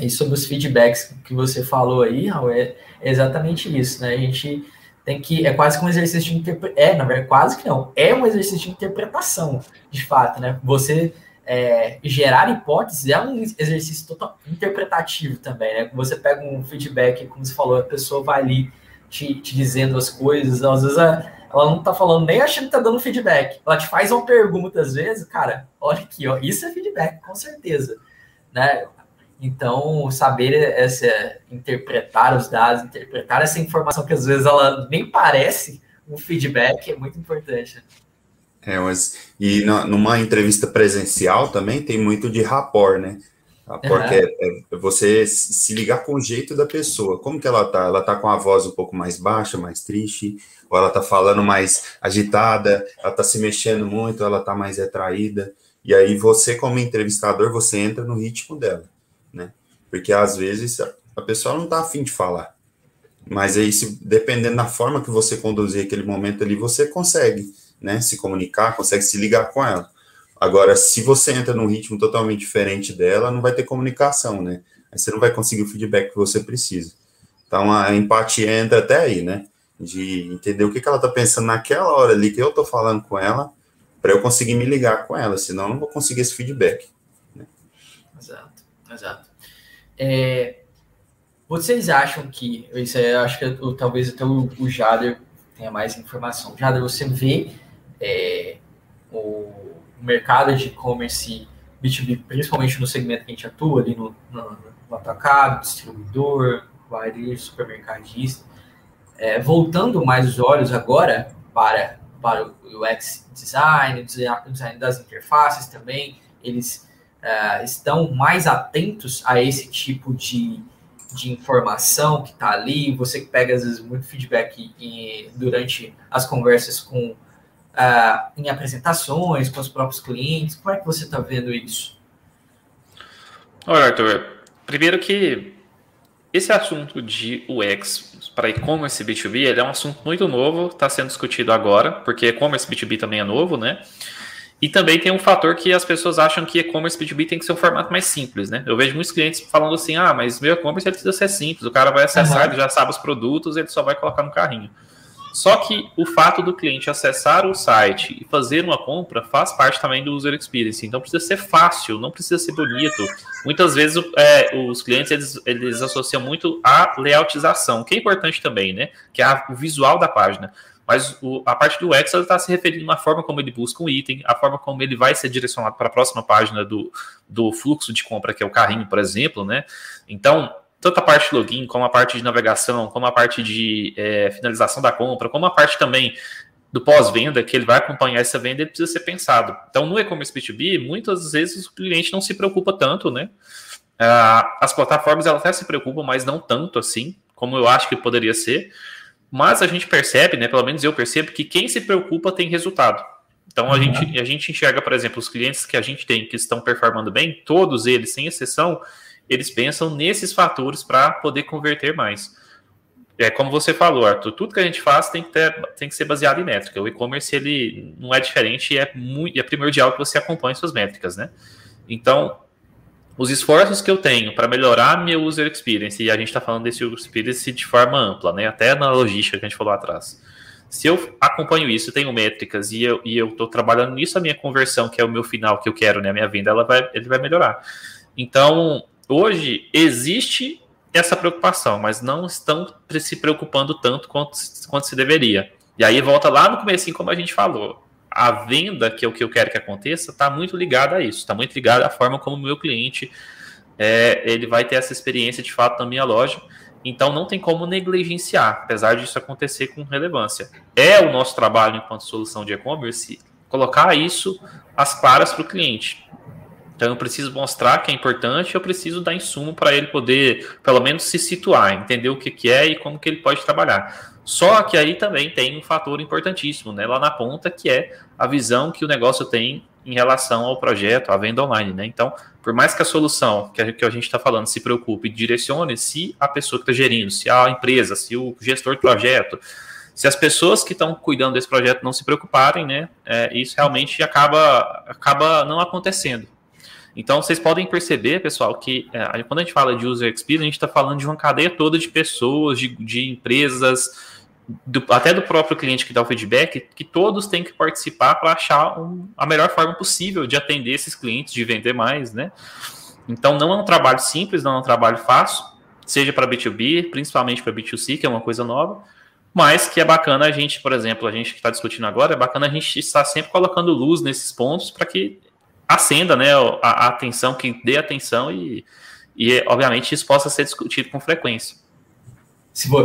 E sobre os feedbacks que você falou aí, Raul, é exatamente isso, né? A gente tem que. É quase que um exercício de interpretação. É, na verdade, quase que não. É um exercício de interpretação, de fato, né? Você é, gerar hipóteses é um exercício total, interpretativo também, né? Você pega um feedback, como você falou, a pessoa vai ali te, te dizendo as coisas, às vezes a, ela não tá falando nem achando que tá dando feedback. Ela te faz uma pergunta às vezes, cara, olha aqui, ó, isso é feedback, com certeza né? Então, saber essa, interpretar os dados, interpretar essa informação que às vezes ela nem parece um feedback é muito importante. É, mas, e na, numa entrevista presencial também tem muito de rapport, né? Rapport uhum. é, é, você se ligar com o jeito da pessoa. Como que ela tá? Ela tá com a voz um pouco mais baixa, mais triste, ou ela tá falando mais agitada, ela tá se mexendo muito, ela tá mais retraída. E aí você, como entrevistador, você entra no ritmo dela, né? Porque às vezes a pessoa não tá afim de falar. Mas aí, se, dependendo da forma que você conduzir aquele momento ali, você consegue, né? Se comunicar, consegue se ligar com ela. Agora, se você entra num ritmo totalmente diferente dela, não vai ter comunicação, né? aí você não vai conseguir o feedback que você precisa. Então a empatia entra até aí, né? De entender o que, que ela está pensando naquela hora ali que eu estou falando com ela, para eu conseguir me ligar com ela, senão eu não vou conseguir esse feedback. Né? Exato, exato. É, vocês acham que, isso aí, eu acho que talvez até o, o Jader tenha mais informação. Jader, você vê é, o mercado de e-commerce B2B, principalmente no segmento que a gente atua, ali no, no, no atacado, distribuidor, varejo, supermercadista, é, voltando mais os olhos agora para, para o UX design, o design das interfaces também, eles uh, estão mais atentos a esse tipo de de informação que está ali, você que pega às vezes muito feedback em, durante as conversas com uh, em apresentações com os próprios clientes, como é que você está vendo isso? Olha, Arthur, primeiro que esse assunto de UX para e-commerce B2B ele é um assunto muito novo, está sendo discutido agora, porque e-commerce B2B também é novo, né? E também tem um fator que as pessoas acham que e-commerce B2B tem que ser um formato mais simples, né? Eu vejo muitos clientes falando assim: ah, mas meu e-commerce precisa ser simples, o cara vai acessar, uhum. ele já sabe os produtos, ele só vai colocar no carrinho. Só que o fato do cliente acessar o site e fazer uma compra faz parte também do user experience. Então precisa ser fácil, não precisa ser bonito. Muitas vezes é, os clientes eles, eles associam muito a layoutização, que é importante também, né? Que é o visual da página. Mas o, a parte do Excel está se referindo à forma como ele busca um item, a forma como ele vai ser direcionado para a próxima página do, do fluxo de compra, que é o carrinho, por exemplo, né? Então, tanto a parte de login, como a parte de navegação, como a parte de é, finalização da compra, como a parte também do pós-venda, que ele vai acompanhar essa venda, ele precisa ser pensado. Então, no e-commerce B2B, muitas vezes o cliente não se preocupa tanto, né? Ah, as plataformas elas até se preocupam, mas não tanto assim, como eu acho que poderia ser. Mas a gente percebe, né, pelo menos eu percebo, que quem se preocupa tem resultado. Então a, uhum. gente, a gente enxerga, por exemplo, os clientes que a gente tem que estão performando bem, todos eles, sem exceção, eles pensam nesses fatores para poder converter mais. É como você falou, Arthur, tudo que a gente faz tem que, ter, tem que ser baseado em métrica. O e-commerce ele não é diferente, é muito, é primordial que você acompanhe suas métricas, né? Então, os esforços que eu tenho para melhorar meu user experience, e a gente está falando desse user experience de forma ampla, né? Até na logística que a gente falou atrás. Se eu acompanho isso, tenho métricas e eu e estou trabalhando nisso, a minha conversão, que é o meu final que eu quero, né? A minha venda, ela vai, ele vai melhorar. Então, hoje existe essa preocupação, mas não estão se preocupando tanto quanto, quanto se deveria. E aí volta lá no começo, como a gente falou a venda, que é o que eu quero que aconteça, está muito ligada a isso, está muito ligada à forma como o meu cliente é, ele vai ter essa experiência de fato na minha loja. Então não tem como negligenciar, apesar disso acontecer com relevância. É o nosso trabalho enquanto solução de e-commerce colocar isso às claras para o cliente. Então eu preciso mostrar que é importante, eu preciso dar insumo para ele poder, pelo menos, se situar, entender o que, que é e como que ele pode trabalhar. Só que aí também tem um fator importantíssimo, né, lá na ponta, que é a visão que o negócio tem em relação ao projeto, à venda online, né? Então, por mais que a solução que a, que a gente está falando se preocupe e direcione, se a pessoa que está gerindo, se a empresa, se o gestor do projeto, se as pessoas que estão cuidando desse projeto não se preocuparem, né, é, isso realmente acaba, acaba não acontecendo. Então, vocês podem perceber, pessoal, que é, quando a gente fala de user experience, a gente está falando de uma cadeia toda de pessoas, de, de empresas, do, até do próprio cliente que dá o feedback, que todos têm que participar para achar um, a melhor forma possível de atender esses clientes, de vender mais, né? Então não é um trabalho simples, não é um trabalho fácil, seja para B2B, principalmente para B2C, que é uma coisa nova, mas que é bacana a gente, por exemplo, a gente que está discutindo agora, é bacana a gente estar sempre colocando luz nesses pontos para que acenda né, a, a, atenção, que dê atenção e, e, obviamente, isso possa ser discutido com frequência.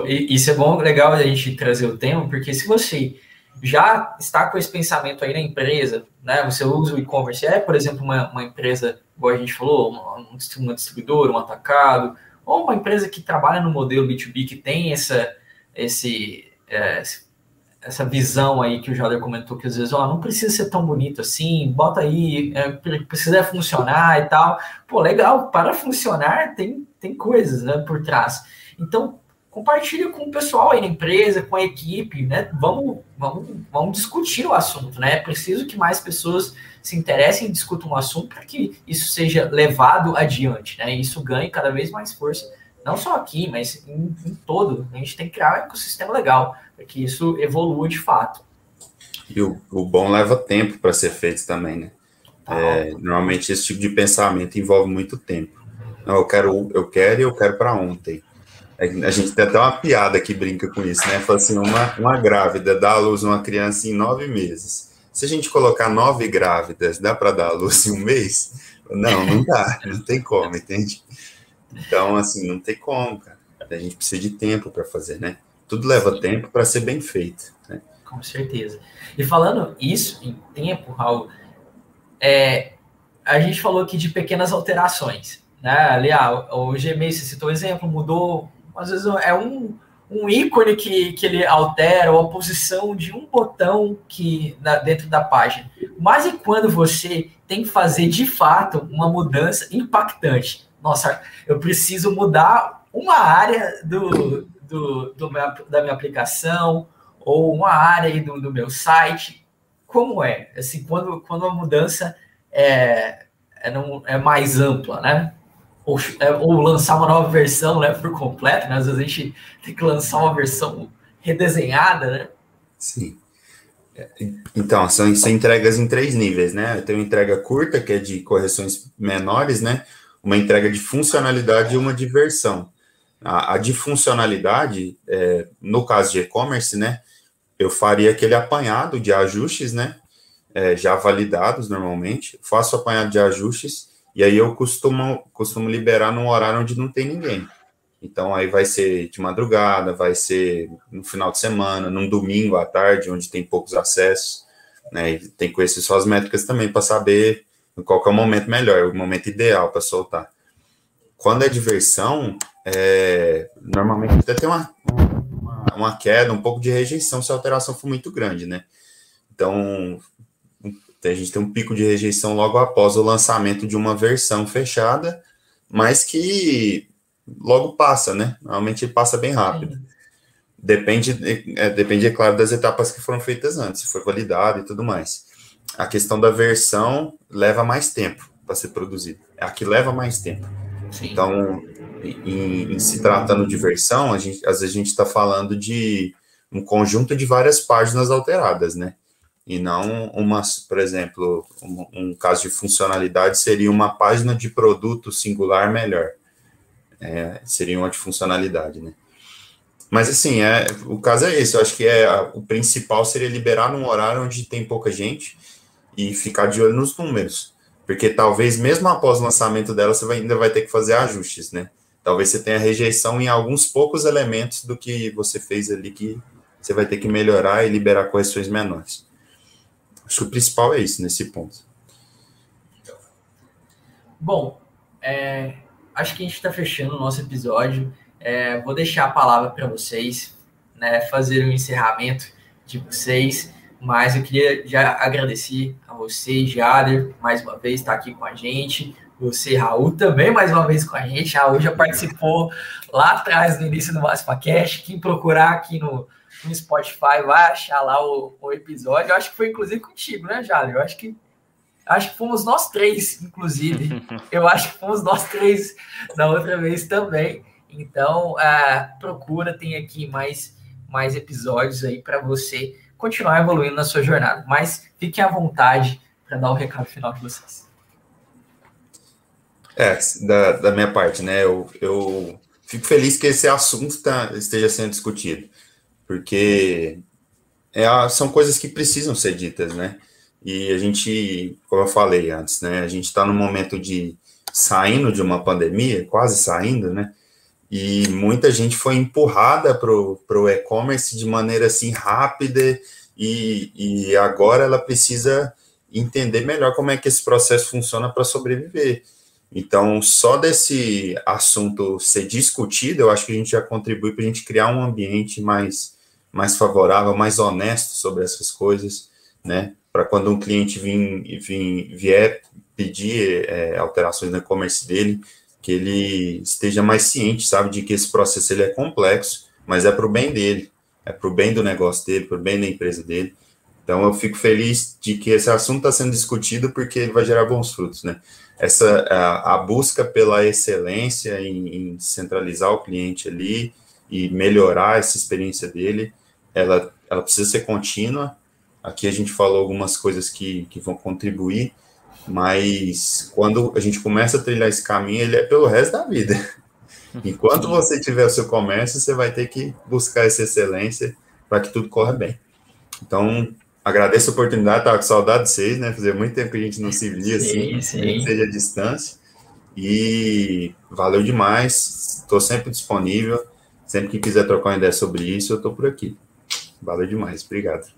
Isso é bom, legal a gente trazer o tema, porque se você já está com esse pensamento aí na empresa, né? Você usa o e-commerce, é, por exemplo, uma, uma empresa, como a gente falou, uma, uma distribuidora, um atacado, ou uma empresa que trabalha no modelo B2B, que tem essa, esse, é, essa visão aí que o Jader comentou, que às vezes, ó, não precisa ser tão bonito assim, bota aí, é, precisa funcionar e tal. Pô, legal, para funcionar tem, tem coisas né, por trás. Então, compartilha com o pessoal aí na empresa, com a equipe, né? Vamos, vamos, vamos discutir o assunto, né? É preciso que mais pessoas se interessem e discutam o assunto para que isso seja levado adiante, né? E isso ganhe cada vez mais força, não só aqui, mas em, em todo. A gente tem que criar um ecossistema legal para que isso evolua de fato. E o, o bom leva tempo para ser feito também, né? É, normalmente esse tipo de pensamento envolve muito tempo. Não, eu quero, eu quero e eu quero para ontem. A gente tem até uma piada que brinca com isso, né? Fala assim, uma, uma grávida dá à luz uma criança em nove meses. Se a gente colocar nove grávidas, dá para dar à luz em um mês? Não, não dá, não tem como, entende? Então, assim, não tem como, cara. A gente precisa de tempo para fazer, né? Tudo leva Sim. tempo para ser bem feito. Né? Com certeza. E falando isso em tempo, Raul, é, a gente falou aqui de pequenas alterações. Né? Ali, ah, o Gmail, você citou o exemplo, mudou, às vezes é um, um ícone que, que ele altera, ou a posição de um botão que na, dentro da página. Mas e quando você tem que fazer de fato uma mudança impactante? Nossa, eu preciso mudar uma área do, do, do da minha aplicação, ou uma área do, do meu site. Como é? Assim, quando, quando a mudança é, é, não, é mais ampla, né? ou, é, ou lançar uma nova versão né, por completo, né? Às vezes a gente tem que lançar uma versão redesenhada, né? Sim. Então, são, são entregas em três níveis, né? Tem uma entrega curta, que é de correções menores, né? Uma entrega de funcionalidade e uma de versão. A, a de funcionalidade, é, no caso de e-commerce, né? Eu faria aquele apanhado de ajustes, né? É, já validados normalmente. Faço apanhado de ajustes e aí eu costumo, costumo liberar num horário onde não tem ninguém. Então aí vai ser de madrugada, vai ser no final de semana, num domingo à tarde, onde tem poucos acessos, né? Tem que conhecer suas métricas também para saber qual é o momento melhor, o momento ideal para soltar. Quando é diversão, é, normalmente até tem uma, uma, uma, queda, um pouco de rejeição se a alteração for muito grande, né? Então, a gente tem um pico de rejeição logo após o lançamento de uma versão fechada, mas que logo passa, né? Normalmente passa bem rápido. Depende, é, depende, é claro, das etapas que foram feitas antes, se foi validado e tudo mais. A questão da versão leva mais tempo para ser produzida. É a que leva mais tempo. Sim. Então, em, em, se tratando de versão, a gente, às vezes a gente está falando de um conjunto de várias páginas alteradas, né? e não uma, por exemplo, um, um, caso de funcionalidade seria uma página de produto singular melhor. É, seria uma de funcionalidade, né? Mas assim, é, o caso é esse, eu acho que é o principal seria liberar num horário onde tem pouca gente e ficar de olho nos números. Porque talvez mesmo após o lançamento dela, você vai, ainda vai ter que fazer ajustes, né? Talvez você tenha rejeição em alguns poucos elementos do que você fez ali que você vai ter que melhorar e liberar correções menores. Acho que o principal é isso nesse ponto. Bom, é, acho que a gente está fechando o nosso episódio. É, vou deixar a palavra para vocês, né, fazer um encerramento de vocês, mas eu queria já agradecer a vocês, Jader, mais uma vez estar tá aqui com a gente. Você, Raul, também mais uma vez com a gente. Raul já participou lá atrás, no início do Maspa Cash. Quem procurar aqui no, no Spotify, vai achar lá o, o episódio. Eu acho que foi inclusive contigo, né, Jale? Eu acho que acho que fomos nós três, inclusive. Eu acho que fomos nós três da outra vez também. Então, uh, procura, tem aqui mais, mais episódios aí para você continuar evoluindo na sua jornada. Mas fiquem à vontade para dar o recado final de vocês. É, da, da minha parte, né? Eu, eu fico feliz que esse assunto tá, esteja sendo discutido porque é, são coisas que precisam ser ditas, né? E a gente, como eu falei antes, né? A gente está no momento de saindo de uma pandemia, quase saindo, né? E muita gente foi empurrada para o e-commerce de maneira assim rápida e, e agora ela precisa entender melhor como é que esse processo funciona para sobreviver. Então, só desse assunto ser discutido, eu acho que a gente já contribui para a gente criar um ambiente mais mais favorável, mais honesto sobre essas coisas, né? Para quando um cliente vir, vir, vier pedir é, alterações no e-commerce dele, que ele esteja mais ciente, sabe, de que esse processo ele é complexo, mas é para o bem dele, é para o bem do negócio dele, para o bem da empresa dele. Então eu fico feliz de que esse assunto está sendo discutido porque ele vai gerar bons frutos, né? Essa a, a busca pela excelência em, em, centralizar o cliente ali e melhorar essa experiência dele, ela, ela precisa ser contínua. Aqui a gente falou algumas coisas que, que vão contribuir, mas quando a gente começa a trilhar esse caminho, ele é pelo resto da vida. Enquanto você tiver o seu comércio, você vai ter que buscar essa excelência para que tudo corra bem. Então, agradeço a oportunidade, estava com saudade de vocês, né? Fazia muito tempo que a gente não se via sim, assim, sim. seja a distância. E valeu demais, estou sempre disponível. Sempre que quiser trocar uma ideia sobre isso, eu estou por aqui. Valeu demais, obrigado.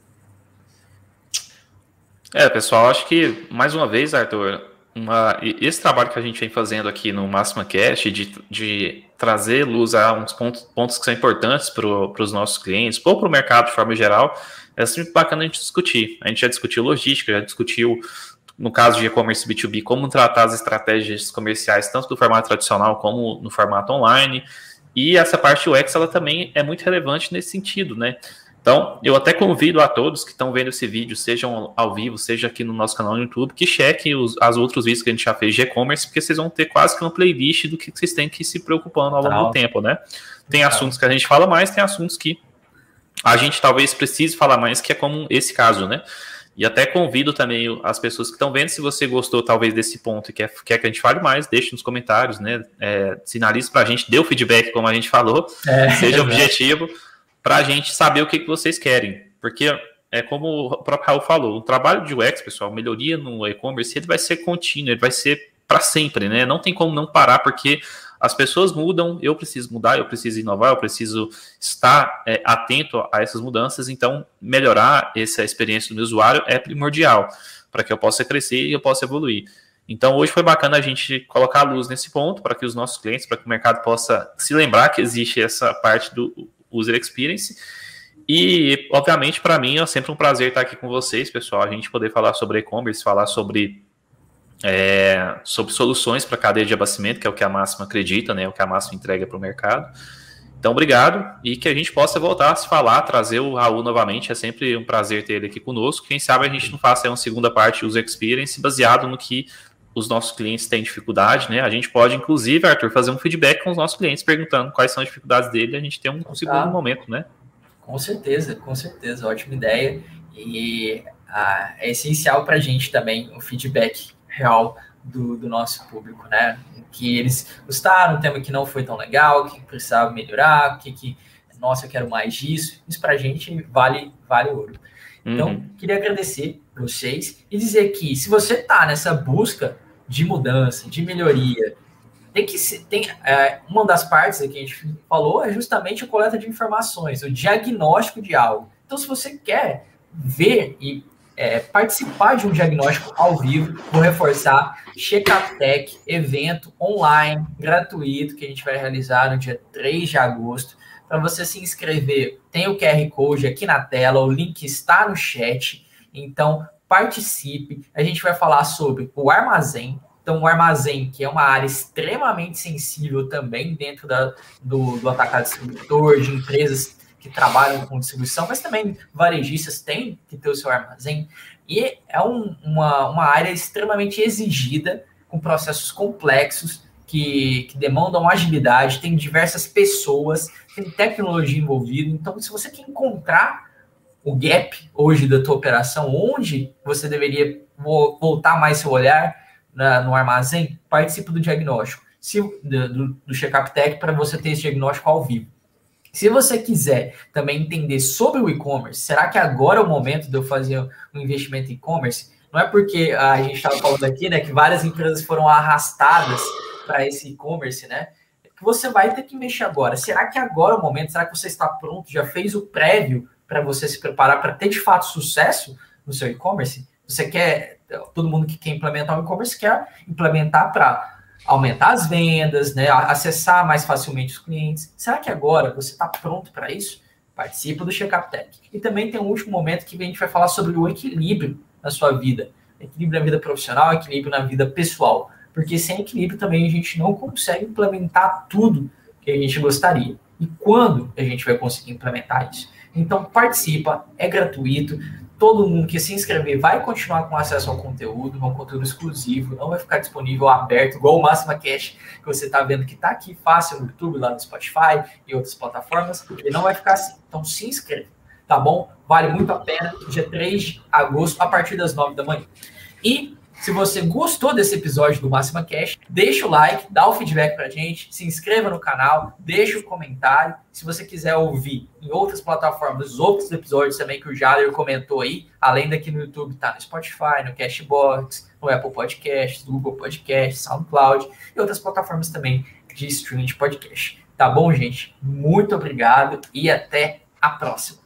É, pessoal, acho que, mais uma vez, Arthur, uma, esse trabalho que a gente vem fazendo aqui no Máxima Cast, de, de trazer luz a uns pontos, pontos que são importantes para os nossos clientes, ou para o mercado de forma geral, é sempre bacana a gente discutir. A gente já discutiu logística, já discutiu, no caso de e-commerce B2B, como tratar as estratégias comerciais, tanto do formato tradicional como no formato online. E essa parte UX, ela também é muito relevante nesse sentido, né? Então, eu até convido a todos que estão vendo esse vídeo, sejam ao vivo, seja aqui no nosso canal no YouTube, que chequem os as outros vídeos que a gente já fez de e-commerce, porque vocês vão ter quase que uma playlist do que vocês têm que ir se preocupando ao longo do tempo, né? Tem assuntos que a gente fala mais, tem assuntos que a gente talvez precise falar mais, que é como esse caso, né? E até convido também as pessoas que estão vendo, se você gostou talvez desse ponto e quer, quer que a gente fale mais, deixe nos comentários, né? É, sinalize para a gente, dê o feedback, como a gente falou, é, seja é objetivo para a gente saber o que, que vocês querem. Porque é como o próprio Raul falou, o trabalho de UX, pessoal, melhoria no e-commerce, ele vai ser contínuo, ele vai ser para sempre, né? Não tem como não parar, porque as pessoas mudam, eu preciso mudar, eu preciso inovar, eu preciso estar é, atento a essas mudanças, então melhorar essa experiência do meu usuário é primordial para que eu possa crescer e eu possa evoluir. Então hoje foi bacana a gente colocar a luz nesse ponto para que os nossos clientes, para que o mercado possa se lembrar que existe essa parte do user experience. E, obviamente, para mim é sempre um prazer estar aqui com vocês, pessoal. A gente poder falar sobre e-commerce, falar sobre, é, sobre soluções para a cadeia de abastecimento, que é o que a Máxima acredita, né? O que a Máxima entrega para o mercado. Então, obrigado e que a gente possa voltar a se falar, trazer o Raul novamente. É sempre um prazer ter ele aqui conosco. Quem sabe a gente não faça uma segunda parte user experience baseado no que os nossos clientes têm dificuldade, né? A gente pode, inclusive, Arthur, fazer um feedback com os nossos clientes, perguntando quais são as dificuldades dele, a gente tem um, um segundo momento, né? Com certeza, com certeza, ótima ideia. E ah, é essencial para a gente também o feedback real do, do, nosso público, né? Que eles gostaram, um tema que não foi tão legal, que precisava melhorar, que, que nossa, eu quero mais disso. Isso para a gente vale, vale ouro. Então, uhum. queria agradecer vocês e dizer que se você está nessa busca de mudança, de melhoria. Tem que ser, tem é, uma das partes que a gente falou é justamente a coleta de informações, o diagnóstico de algo. Então, se você quer ver e é, participar de um diagnóstico ao vivo, vou reforçar Checkup Tech, evento online, gratuito, que a gente vai realizar no dia 3 de agosto. Para você se inscrever, tem o QR Code aqui na tela, o link está no chat. Então, participe. A gente vai falar sobre o armazém. Então, o armazém, que é uma área extremamente sensível também dentro da, do, do atacado distribuidor, de empresas que trabalham com distribuição, mas também varejistas têm que ter o seu armazém. E é um, uma, uma área extremamente exigida, com processos complexos, que, que, demandam agilidade, tem diversas pessoas, tem tecnologia envolvida. Então, se você quer encontrar o gap hoje da tua operação, onde você deveria voltar mais seu olhar na, no armazém, participe do diagnóstico se, do, do Checkup Tech para você ter esse diagnóstico ao vivo. Se você quiser também entender sobre o e-commerce, será que agora é o momento de eu fazer um investimento em e-commerce? Não é porque a gente estava falando aqui, né, que várias empresas foram arrastadas para esse e-commerce, né? Que você vai ter que mexer agora. Será que agora é o momento? Será que você está pronto? Já fez o prévio para você se preparar para ter de fato sucesso no seu e-commerce? Você quer, todo mundo que quer implementar um e-commerce quer implementar para aumentar as vendas, né, acessar mais facilmente os clientes. Será que agora você está pronto para isso? Participa do Checkup Tech. E também tem um último momento que a gente vai falar sobre o equilíbrio na sua vida. Equilíbrio na vida profissional, equilíbrio na vida pessoal. porque sem equilíbrio também a gente não consegue implementar tudo que a gente gostaria. E quando a gente vai conseguir implementar isso? Então participa, é gratuito. Todo mundo que se inscrever vai continuar com acesso ao conteúdo, é um conteúdo exclusivo, não vai ficar disponível aberto, igual o Máxima Cash, que você está vendo que está aqui fácil no YouTube, lá no Spotify e outras plataformas. Ele não vai ficar assim. Então se inscreve, tá bom? Vale muito a pena. Dia 3 de agosto, a partir das 9 da manhã. E se você gostou desse episódio do Máxima Cash, deixa o like, dá o feedback pra gente, se inscreva no canal, deixa o comentário. Se você quiser ouvir em outras plataformas, outros episódios também que o Jader comentou aí, além daqui no YouTube, tá no Spotify, no Cashbox, no Apple Podcasts, no Google Podcasts, SoundCloud e outras plataformas também de streaming de podcast. Tá bom, gente? Muito obrigado e até a próxima.